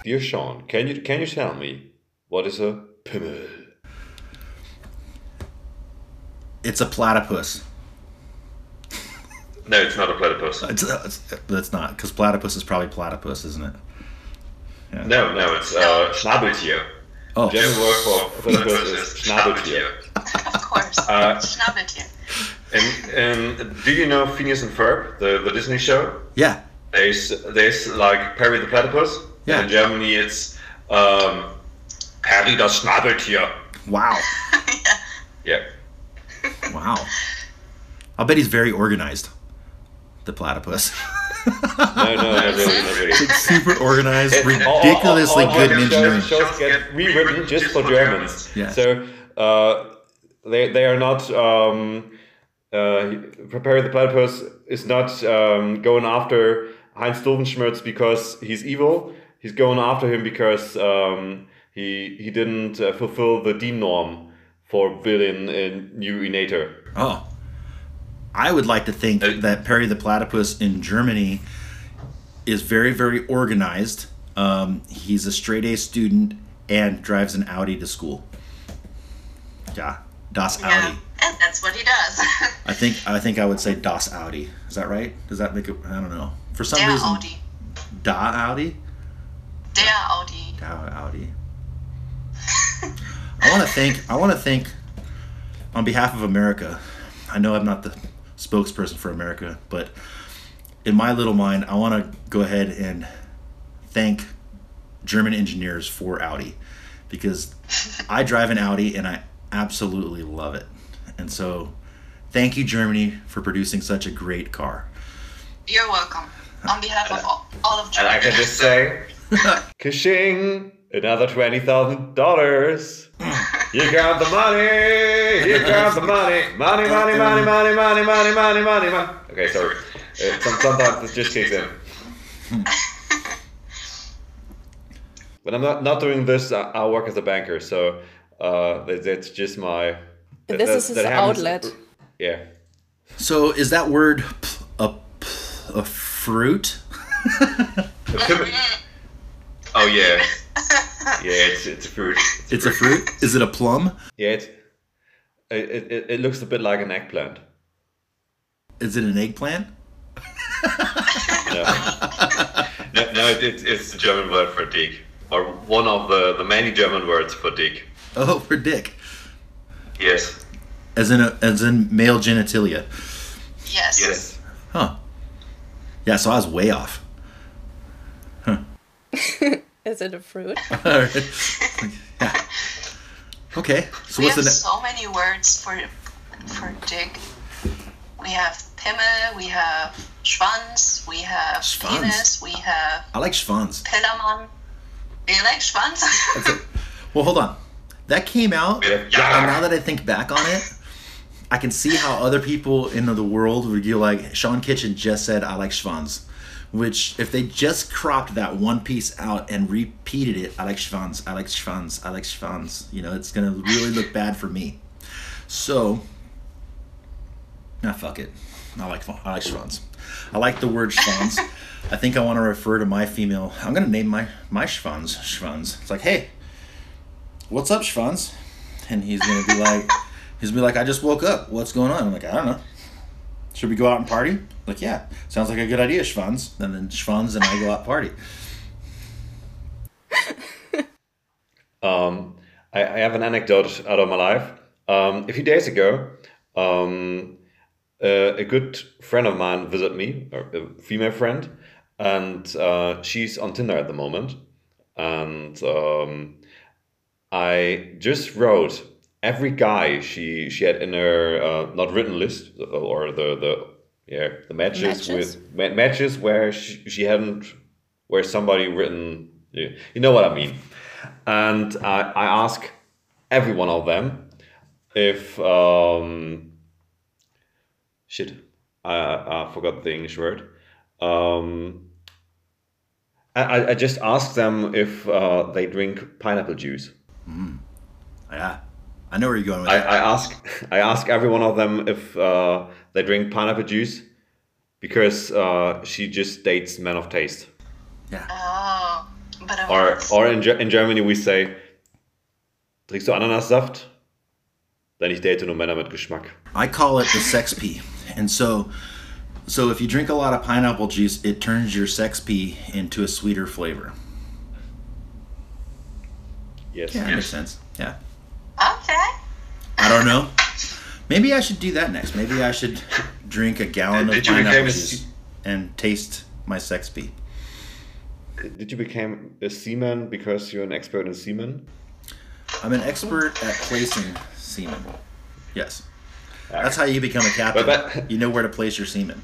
Dear Sean, can you can you tell me what is a Pimmel? It's a platypus. no, it's not a platypus. It's, uh, it's that's not because platypus is probably platypus, isn't it? No, no, it's uh, Schnabeltier. Oh, German word for [laughs] platypus is Schnabeltier. Of course. Uh, Schnabeltier. And, and do you know Phineas and Ferb, the, the Disney show? yeah. There's there's like Perry the Platypus. Yeah. In Germany, it's um, Perry das Schnabeltier. Wow. [laughs] Yeah. Wow. I'll bet he's very organized. The platypus. [laughs] No, no, not really, not really. Super organized, And all- all- ridiculously all- all good in these engineering. shows- Shows get rewritten just for Germans. Yeah. So uh, they they are not. Um, uh, Perry the Platypus is not um, going after Heinz Doofenshmirtz because he's evil. He's going after him because um, he he didn't uh, fulfill the D norm for villain in New Enator. Oh. I would like to think that Perry the Platypus in Germany is very, very organized. Um, he's a straight A student and drives an Audi to school. Yeah, Das Yeah. Audi. And that's what he does. [laughs] I think I think I would say Das Audi. Is that right? Does that make it? I don't know. For some Der reason, Audi. Da Audi. Der Audi. Da Audi. I want to thank. I want to thank, on behalf of America. I know I'm not the spokesperson for America, but in my little mind, I want to go ahead and thank German engineers for Audi because [laughs] I drive an Audi and I absolutely love it. And so, thank you, Germany, for producing such a great car. You're welcome. On behalf of all, all of And Germany. I can just say, [laughs] Kashing! Another twenty thousand dollars. You got the money. You got the money. Money, money, money, money, money, money, money, money, money. Okay, sorry. Uh, sometimes it just kicks in. [laughs] When I'm not, not doing this, I, I work as a banker, so uh, that, that's just my. that- This that- is his happens- outlet. Yeah. So, is that word p- a, p- a fruit? [laughs] oh yeah, Yeah, it's, it's a fruit. It's a fruit? Is it a plum? Yeah, it's, it, it, it looks a bit like an eggplant. Is it an eggplant? No. [laughs] no, no it, it's, it's the German word for dick, or one of the, the many German words for dick. [laughs] Oh, for dick. Yes, As in a, as in male genitalia. yes. yes. Huh. Yeah, so I was way off. Huh. [laughs] Is it a fruit? [laughs] yeah. Okay. So We what's have the ne- so many words for for dick. We have Pimmel, we have Schwanz, we have Schwanz? penis, we have I like Schwanz. Pillermann. Do you like Schwanz? That's it. Well, hold on. That came out, Yeah. and now that I think back on it, I can see how other people in the world would be like, Sean Kitchen just said, I like Schwanz. Which, if they just cropped that one piece out and repeated it, I like Schwanz, I like Schwanz, I like Schwanz, you know, it's going to really look bad for me. So, nah, fuck it. I like, I like Schwanz. I like the word Schwanz. [laughs] I think I want to refer to my female. I'm going to name my, my Schwanz Schwanz. It's like, hey, what's up, Schwanz? And he's gonna be like, [laughs] he's gonna be like, I just woke up. What's going on? I'm like, I don't know. Should we go out and party? Like, yeah, sounds like a good idea, Schwanz. And then Schwanz and I go out party. [laughs] Um, I, I have an anecdote out of my life. Um, a few days ago, um, uh, a good friend of mine visited me, a female friend, and uh, she's on Tinder at the moment. And um, I just wrote every guy she she had in her uh, not written list or the the yeah the matches, Matches? with ma- matches where she, she hadn't where somebody written you you know what I mean. And I, I ask every one of them if um shit I, I forgot the English word. Um I, I- just ask them if uh, they drink pineapple juice Yeah, I know where you're going with I, that. I ask I ask every one of them if uh, they drink pineapple juice because uh, she just dates men of taste. Yeah. oh, but of Or course. or in, in Germany we say trinkst du Ananassaft? Denn ich date nur Männer mit Geschmack. I call it the sex pee. And so, so if you drink a lot of pineapple juice, it turns your sex pee into a sweeter flavor. Yes. Yeah, that makes sense. Yeah. Okay. I don't know. [laughs] Maybe I should do that next. Maybe I should drink a gallon of Did you pineapple become a juice and taste my sex pee. Did you become a seaman because you're an expert in seaman? I'm an expert at placing semen. Yes. That's how you become a captain. But- but- you know where to place your semen.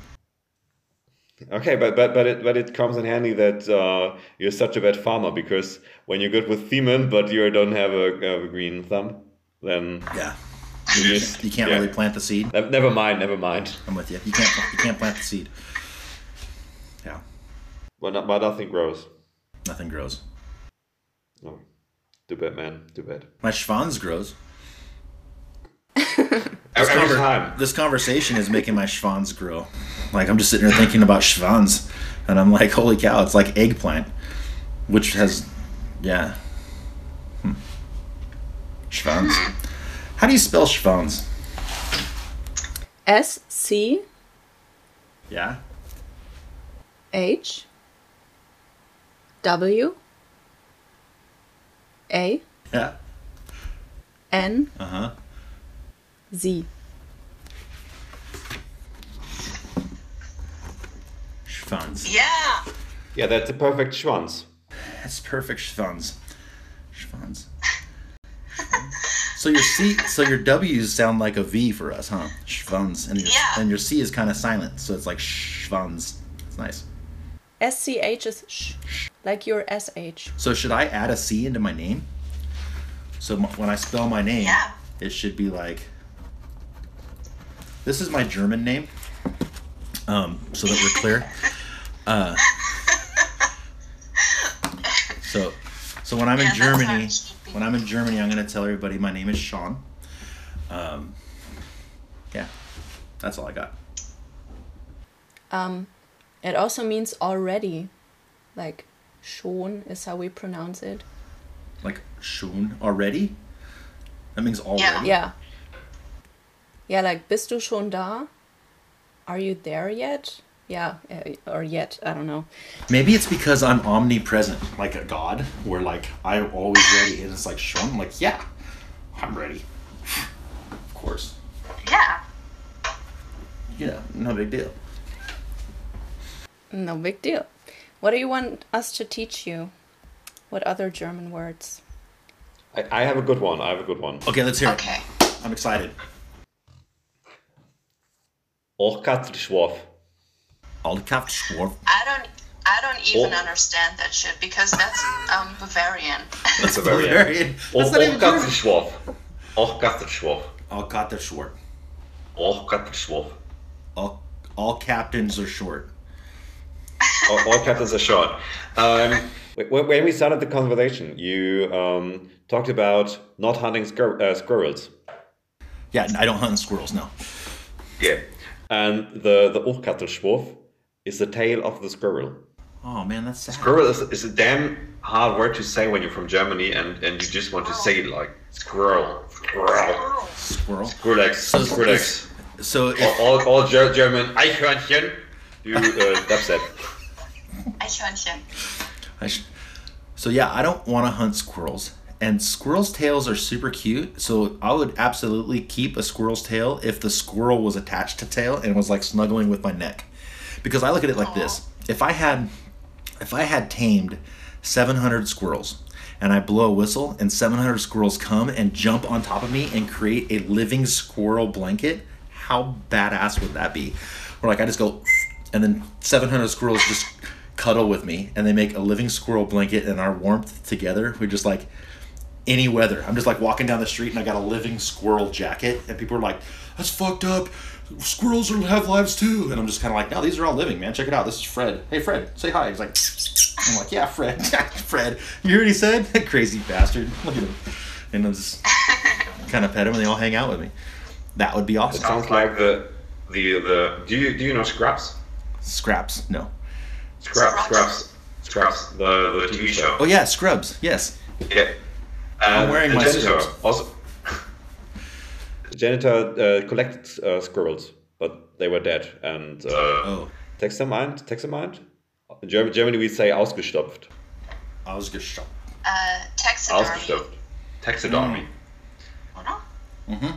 Okay, but but but it but it comes in handy that uh, you're such a bad farmer because when you're good with seaman but you don't have a, a green thumb, then Yeah. you just You can't yeah. really plant the seed. Never mind, never mind. I'm with you. You can't. You can't plant the seed. Yeah. But, not, but nothing grows. Nothing grows. No. Too bad, man. Too bad. My schwanz grows. [laughs] Every, every Conver- time. This conversation is making my schwanz grow. Like I'm just sitting here thinking about schwanz, and I'm like, holy cow! It's like eggplant, which has, yeah. Hmm. Schwanz. How do you spell schwanz? S C Yeah. H W A Yeah. N Uh huh. Z. Schwanz. Yeah. Yeah, that's a perfect Schwanz. That's perfect Schwanz. Schwanz. So your C, so your W's sound like a V for us, huh? Schwanz, and your Yeah. and your C is kind of silent, so it's like Schwanz. It's nice. SCH is sh, like your SH. So should I add a C into my name? So m- when I spell my name, Yeah. it should be like. This is my German name. Um, so that we're clear. [laughs] Uh, so, so when I'm in Yeah, that's how it Germany, when I'm in Germany, I'm gonna tell everybody my name is Sean. Um, yeah, that's all I got. Um, it also means already, like schon is how we pronounce it. Like schon already. That means already. Yeah. Yeah. Yeah, like bist du schon da? Are you there yet? Yeah, uh, or yet, I don't know. Maybe it's because I'm omnipresent, like a god, where like I'm always ready, and it's like Sean. I'm like, yeah, I'm ready. Of course, Yeah. you know, no big deal. No big deal. What do you want us to teach you? What other German words? I, I have a good one. I have a good one. Okay, let's hear Okay. it. I'm excited. Orkatrschwof. Aldkaft Schwarf. I don't. I don't even Oh. understand that shit because that's um, Bavarian. [laughs] That's a very Bavarian. That's not even German. Orkatrschwof. Orkatrschwof. Aldkaft Schwarf. All, all captains are short. all, all captains are short. Um, when, when we started the conversation, you um, talked about not hunting squir- uh, squirrels, Yeah, I don't hunt squirrels. No. yeah, and the the Orkatrschwof is the tail of the squirrel. Oh man, that's sad. Squirrel is, is a damn hard word to say when you're from Germany and, and you just want to say it like squirrel. Squirrel. Squirrel. Skrillex. So, Skrillex. so if, All, all, all Ger- German Eichhörnchen. You uh, [laughs] dubstep. Eichhörnchen. I sh- so yeah, I don't want to hunt squirrels. And squirrels' tails are super cute, so I would absolutely keep a squirrel's tail if the squirrel was attached to tail and was like snuggling with my neck. Because I look at it like this: if I had, if I had tamed 700 squirrels, and I blow a whistle, and 700 squirrels come and jump on top of me and create a living squirrel blanket, how badass would that be? Where like I just go, and then 700 squirrels just cuddle with me, and they make a living squirrel blanket, and our warmth together, we just like any weather. I'm just like walking down the street and I got a living squirrel jacket, and people are like, "That's fucked up. Squirrels are, have lives too." And I'm just kind of like, "No, these are all living, man. Check it out. This is Fred. Hey, Fred, say hi." He's like, [laughs] "I'm like, yeah, Fred, [laughs] Fred. You hear what he said? [laughs] Crazy bastard. Look at him." And I'm just kind of pet him, and they all hang out with me. That would be awesome. It awesome. sounds like the the the. Do you do you know Scraps? Scraps, no. Scraps, Scraps. Scraps, Scraps, the the TV show. Oh yeah, Scrubs. Yes. Yeah. I'm wearing the my janitor Scrubs. Also, The janitor uh, collected uh, squirrels, but they were dead. And uh, Oh, Textermeint, Textermeint? In German, Germany we say ausgestopft. I was just shocked. Uh, taxidermy. ausgestopft. Taxidermy. Oh, no?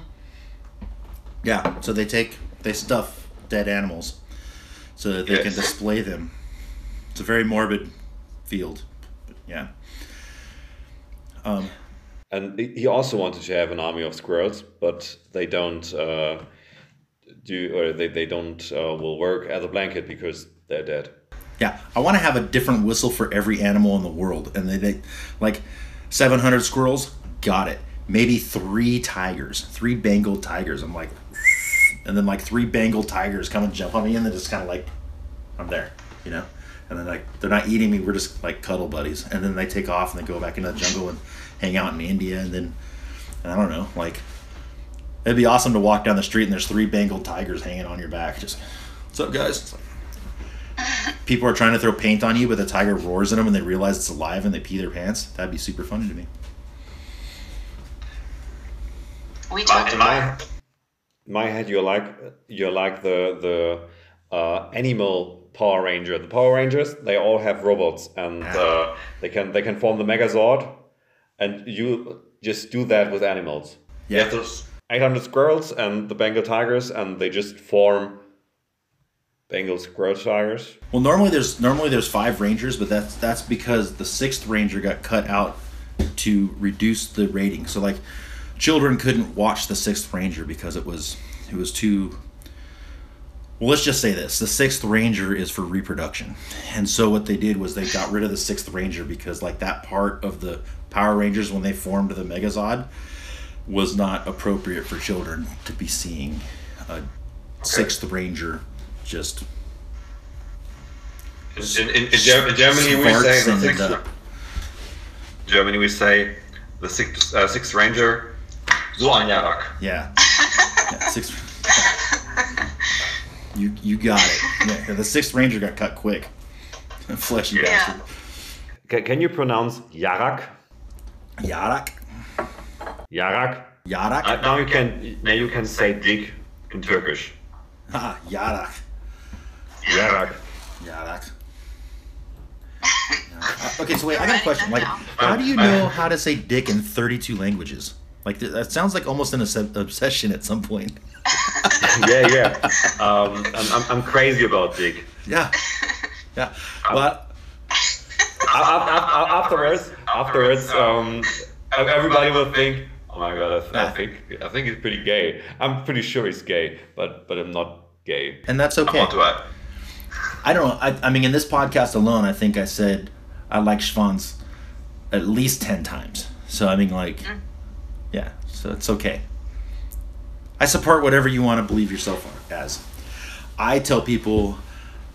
Yeah, so they take they stuff dead animals so that they can display them. It's a very morbid field. But yeah. Um, And he also wanted to have an army of squirrels, but they don't uh, do, or they, they don't uh, will work as a blanket because they're dead. yeah, I want to have a different whistle for every animal in the world, and they, they like 700 squirrels. Got it. Maybe three tigers, three Bengal tigers. I'm like, [laughs] and then like three Bengal tigers come and jump on me, and then just kind of like, I'm there, you know. And then like they're not eating me. We're just like cuddle buddies. And then they take off and they go back into the jungle and hang out in India. And then I don't know, like it'd be awesome to walk down the street and there's three Bengal tigers hanging on your back. Just what's up, guys? It's like, people are trying to throw paint on you, but the tiger roars at them and they realize it's alive and they pee their pants. That'd be super funny to me. We My, talked in about my, In my head, you're like you're like the the uh, animal Power Ranger. The Power Rangers they all have robots, and uh, they can they can form the Megazord, and you just do that with animals. yeah, those, 800 squirrels and the Bengal tigers, and they just form Bengal Squirrel Tigers. Well, normally there's normally there's five rangers, but that's that's because the sixth ranger got cut out to reduce the rating. So like, children couldn't watch the sixth ranger because it was it was too. Well, let's just say this: the sixth ranger is for reproduction, and so what they did was they got rid of the sixth ranger because like that part of the Power Rangers when they formed the Megazord was not appropriate for children to be seeing a sixth ranger just In, in, in, in Germany, we say the sixth, uh, Germany, we say the sixth, uh, sixth ranger. So ein Jarak. Yeah. [laughs] yeah six. [laughs] you you got it. [laughs] Yeah, the sixth ranger got cut quick. [laughs] Fleshy Yeah. bastard. Ca can you pronounce Yarak? Yarak. Yarak. Yarak. Uh, now you can now you can say dick in Turkish. Ah, Yarak. Yarak. Yarak. [laughs] Uh, Okay, so wait, I got a question. Like, how do you know how to say dick in 32 languages? Like, that sounds like almost an obsession at some point. [laughs] yeah, yeah. Um, I'm, I'm, I'm crazy about dick. Yeah. Yeah. But A- a- a- Afterwards, afterwards, um, everybody will think, "Oh my god, I, th- I think I think he's pretty gay." I'm pretty sure he's gay, but but I'm not gay. and that's okay. What do I? I don't know. I, I mean, in this podcast alone, I think I said I like Schwanz at least 10 times. So, I mean, like, yeah, so it's okay. I support whatever you want to believe yourself as. I tell people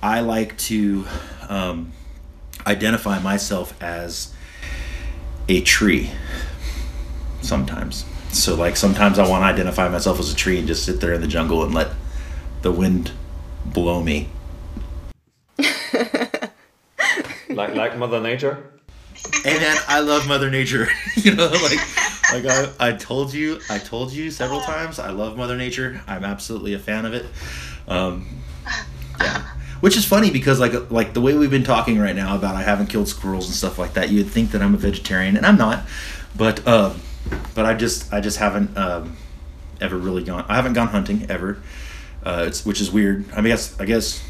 I like to um, identify myself as a tree sometimes. So, like, sometimes I want to identify myself as a tree and just sit there in the jungle and let the wind blow me. [laughs] Like like Mother Nature. Hey man, I love Mother Nature. [laughs] you know, like like I, I told you, I told you several times, I love Mother Nature. I'm absolutely a fan of it. Um, yeah, which is funny because like like the way we've been talking right now about I haven't killed squirrels and stuff like that, you'd think that I'm a vegetarian, and I'm not. But um, but I just I just haven't um, ever really gone. I haven't gone hunting ever. Uh, it's which is weird. I mean, I guess I guess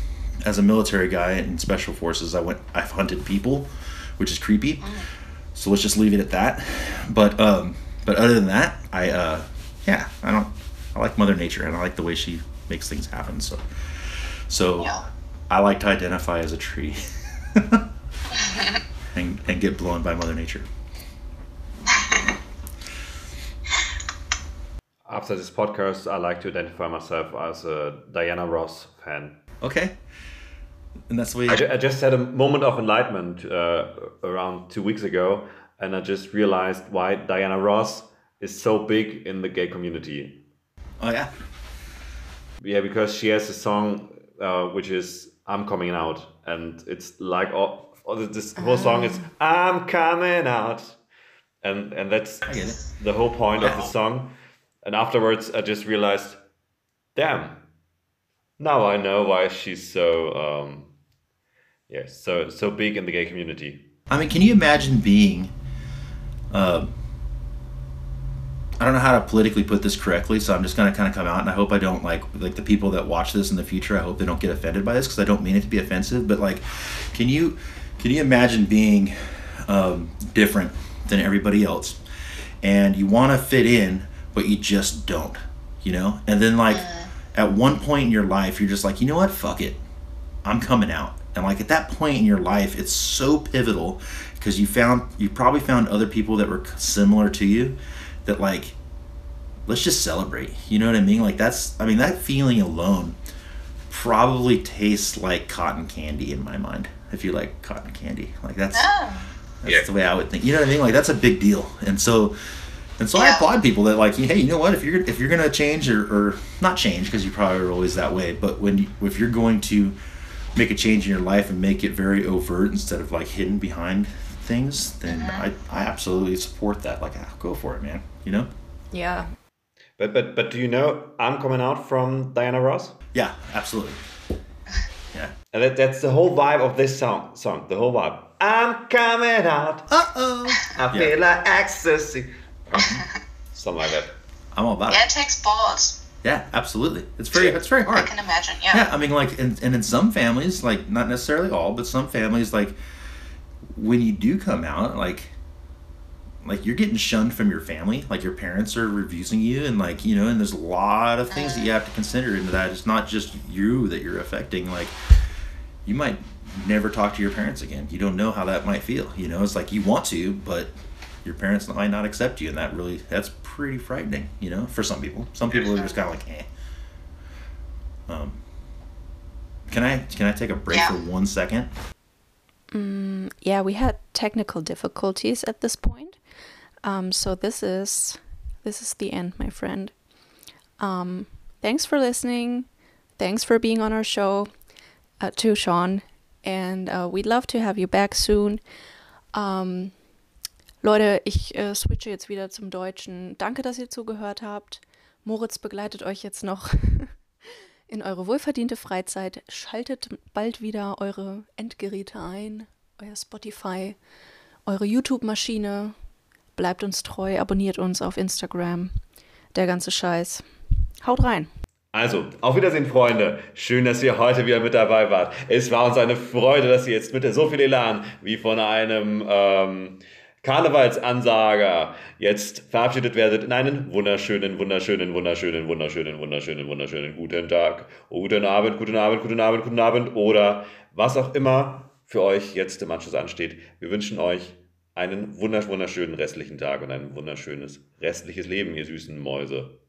as a military guy in special forces, I went I've hunted people, which is creepy. So let's just leave it at that. But um, but other than that, I uh, yeah, I don't. I like Mother Nature and I like the way she makes things happen. So so Yeah. I like to identify as a tree [laughs] and and get blown by Mother Nature. [laughs] After this podcast, I like to identify myself as a Diana Ross fan. Okay. And that's the way. I, ju- I just had a moment of enlightenment uh, around two weeks ago, and I just realized why Diana Ross is so big in the gay community. oh yeah. Yeah, because she has a song uh, which is "I'm Coming Out," and it's like all, all this- this whole song is "I'm coming out," and and that's I get it. the whole point of the song. And afterwards, I just realized, damn, now I know why she's so um, yeah, so so big in the gay community. I mean, can you imagine being? Uh, I don't know how to politically put this correctly, so I'm just gonna kind of come out, and I hope I don't like like the people that watch this in the future. I hope they don't get offended by this because I don't mean it to be offensive. But like, can you can you imagine being um, different than everybody else, and you want to fit in, but you just don't, you know? And then like at one point in your life, you're just like, you know what? Fuck it. I'm coming out. And like at that point in your life, it's so pivotal because you found you probably found other people that were similar to you that like let's just celebrate. You know what I mean? Like that's I mean that feeling alone probably tastes like cotton candy in my mind. If you like cotton candy, like that's Oh. that's Yeah. the way I would think. You know what I mean? Like that's a big deal. And so and so I Yeah. applaud people that like, hey, you know what? If you're if you're gonna change or, or not change because you probably are always that way, but when you, if you're going to make a change in your life and make it very overt instead of like hidden behind things, then I, I absolutely support that. Like, ah, go for it, man. You know? Yeah. But but but do you know I'm coming out from Diana Ross? Yeah, absolutely. [laughs] Yeah. And that, that's the whole vibe of this song. Song, the whole vibe. I'm coming out. Uh oh. I Yeah. feel like ecstasy. [laughs] Something like that. I'm all about Yeah, it. it takes balls. Yeah, absolutely. It's very it's very hard. I can imagine. Yeah. Yeah, I mean, like, and, and in some families, like, not necessarily all, but some families, like, when you do come out, like, like you're getting shunned from your family, like your parents are refusing you, and like you know, and there's a lot of things that you have to consider into that. It's not just you that you're affecting. Like, you might never talk to your parents again. You don't know how that might feel. You know, it's like you want to, but your parents might not accept you, and that really that's pretty frightening. You know, for some people. Some people are just kind of like, eh. Um, can I can I take a break Yeah. for one second? Yeah, we had technical difficulties at this point. Um, so this is this is the end, my friend. Um, thanks for listening. Thanks for being on our show, uh, to Sean, and uh, we'd love to have you back soon. Ähm, Leute, ich äh, switche jetzt wieder zum Deutschen. Danke, dass ihr zugehört habt. Moritz begleitet euch jetzt noch [laughs] in eure wohlverdiente Freizeit. Schaltet bald wieder eure Endgeräte ein, euer Spotify, eure YouTube-Maschine. Bleibt uns treu, abonniert uns auf Instagram. Der ganze Scheiß. Haut rein. Also, auf Wiedersehen, Freunde. Schön, dass ihr heute wieder mit dabei wart. Es war uns eine Freude, dass ihr jetzt mit so viel Elan wie von einem ähm, Karnevalsansager jetzt verabschiedet werdet in einen wunderschönen, wunderschönen, wunderschönen, wunderschönen, wunderschönen, wunderschönen guten Tag, guten Abend, guten Abend, guten Abend, guten Abend oder was auch immer für euch jetzt im Anschluss ansteht. Wir wünschen euch einen wunder- wunderschönen restlichen Tag und ein wunderschönes restliches Leben, ihr süßen Mäuse.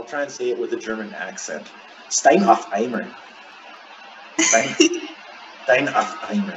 I'll try and say it with a German accent. Stein [laughs] auf Eimer. Stein, Stein auf Eimer.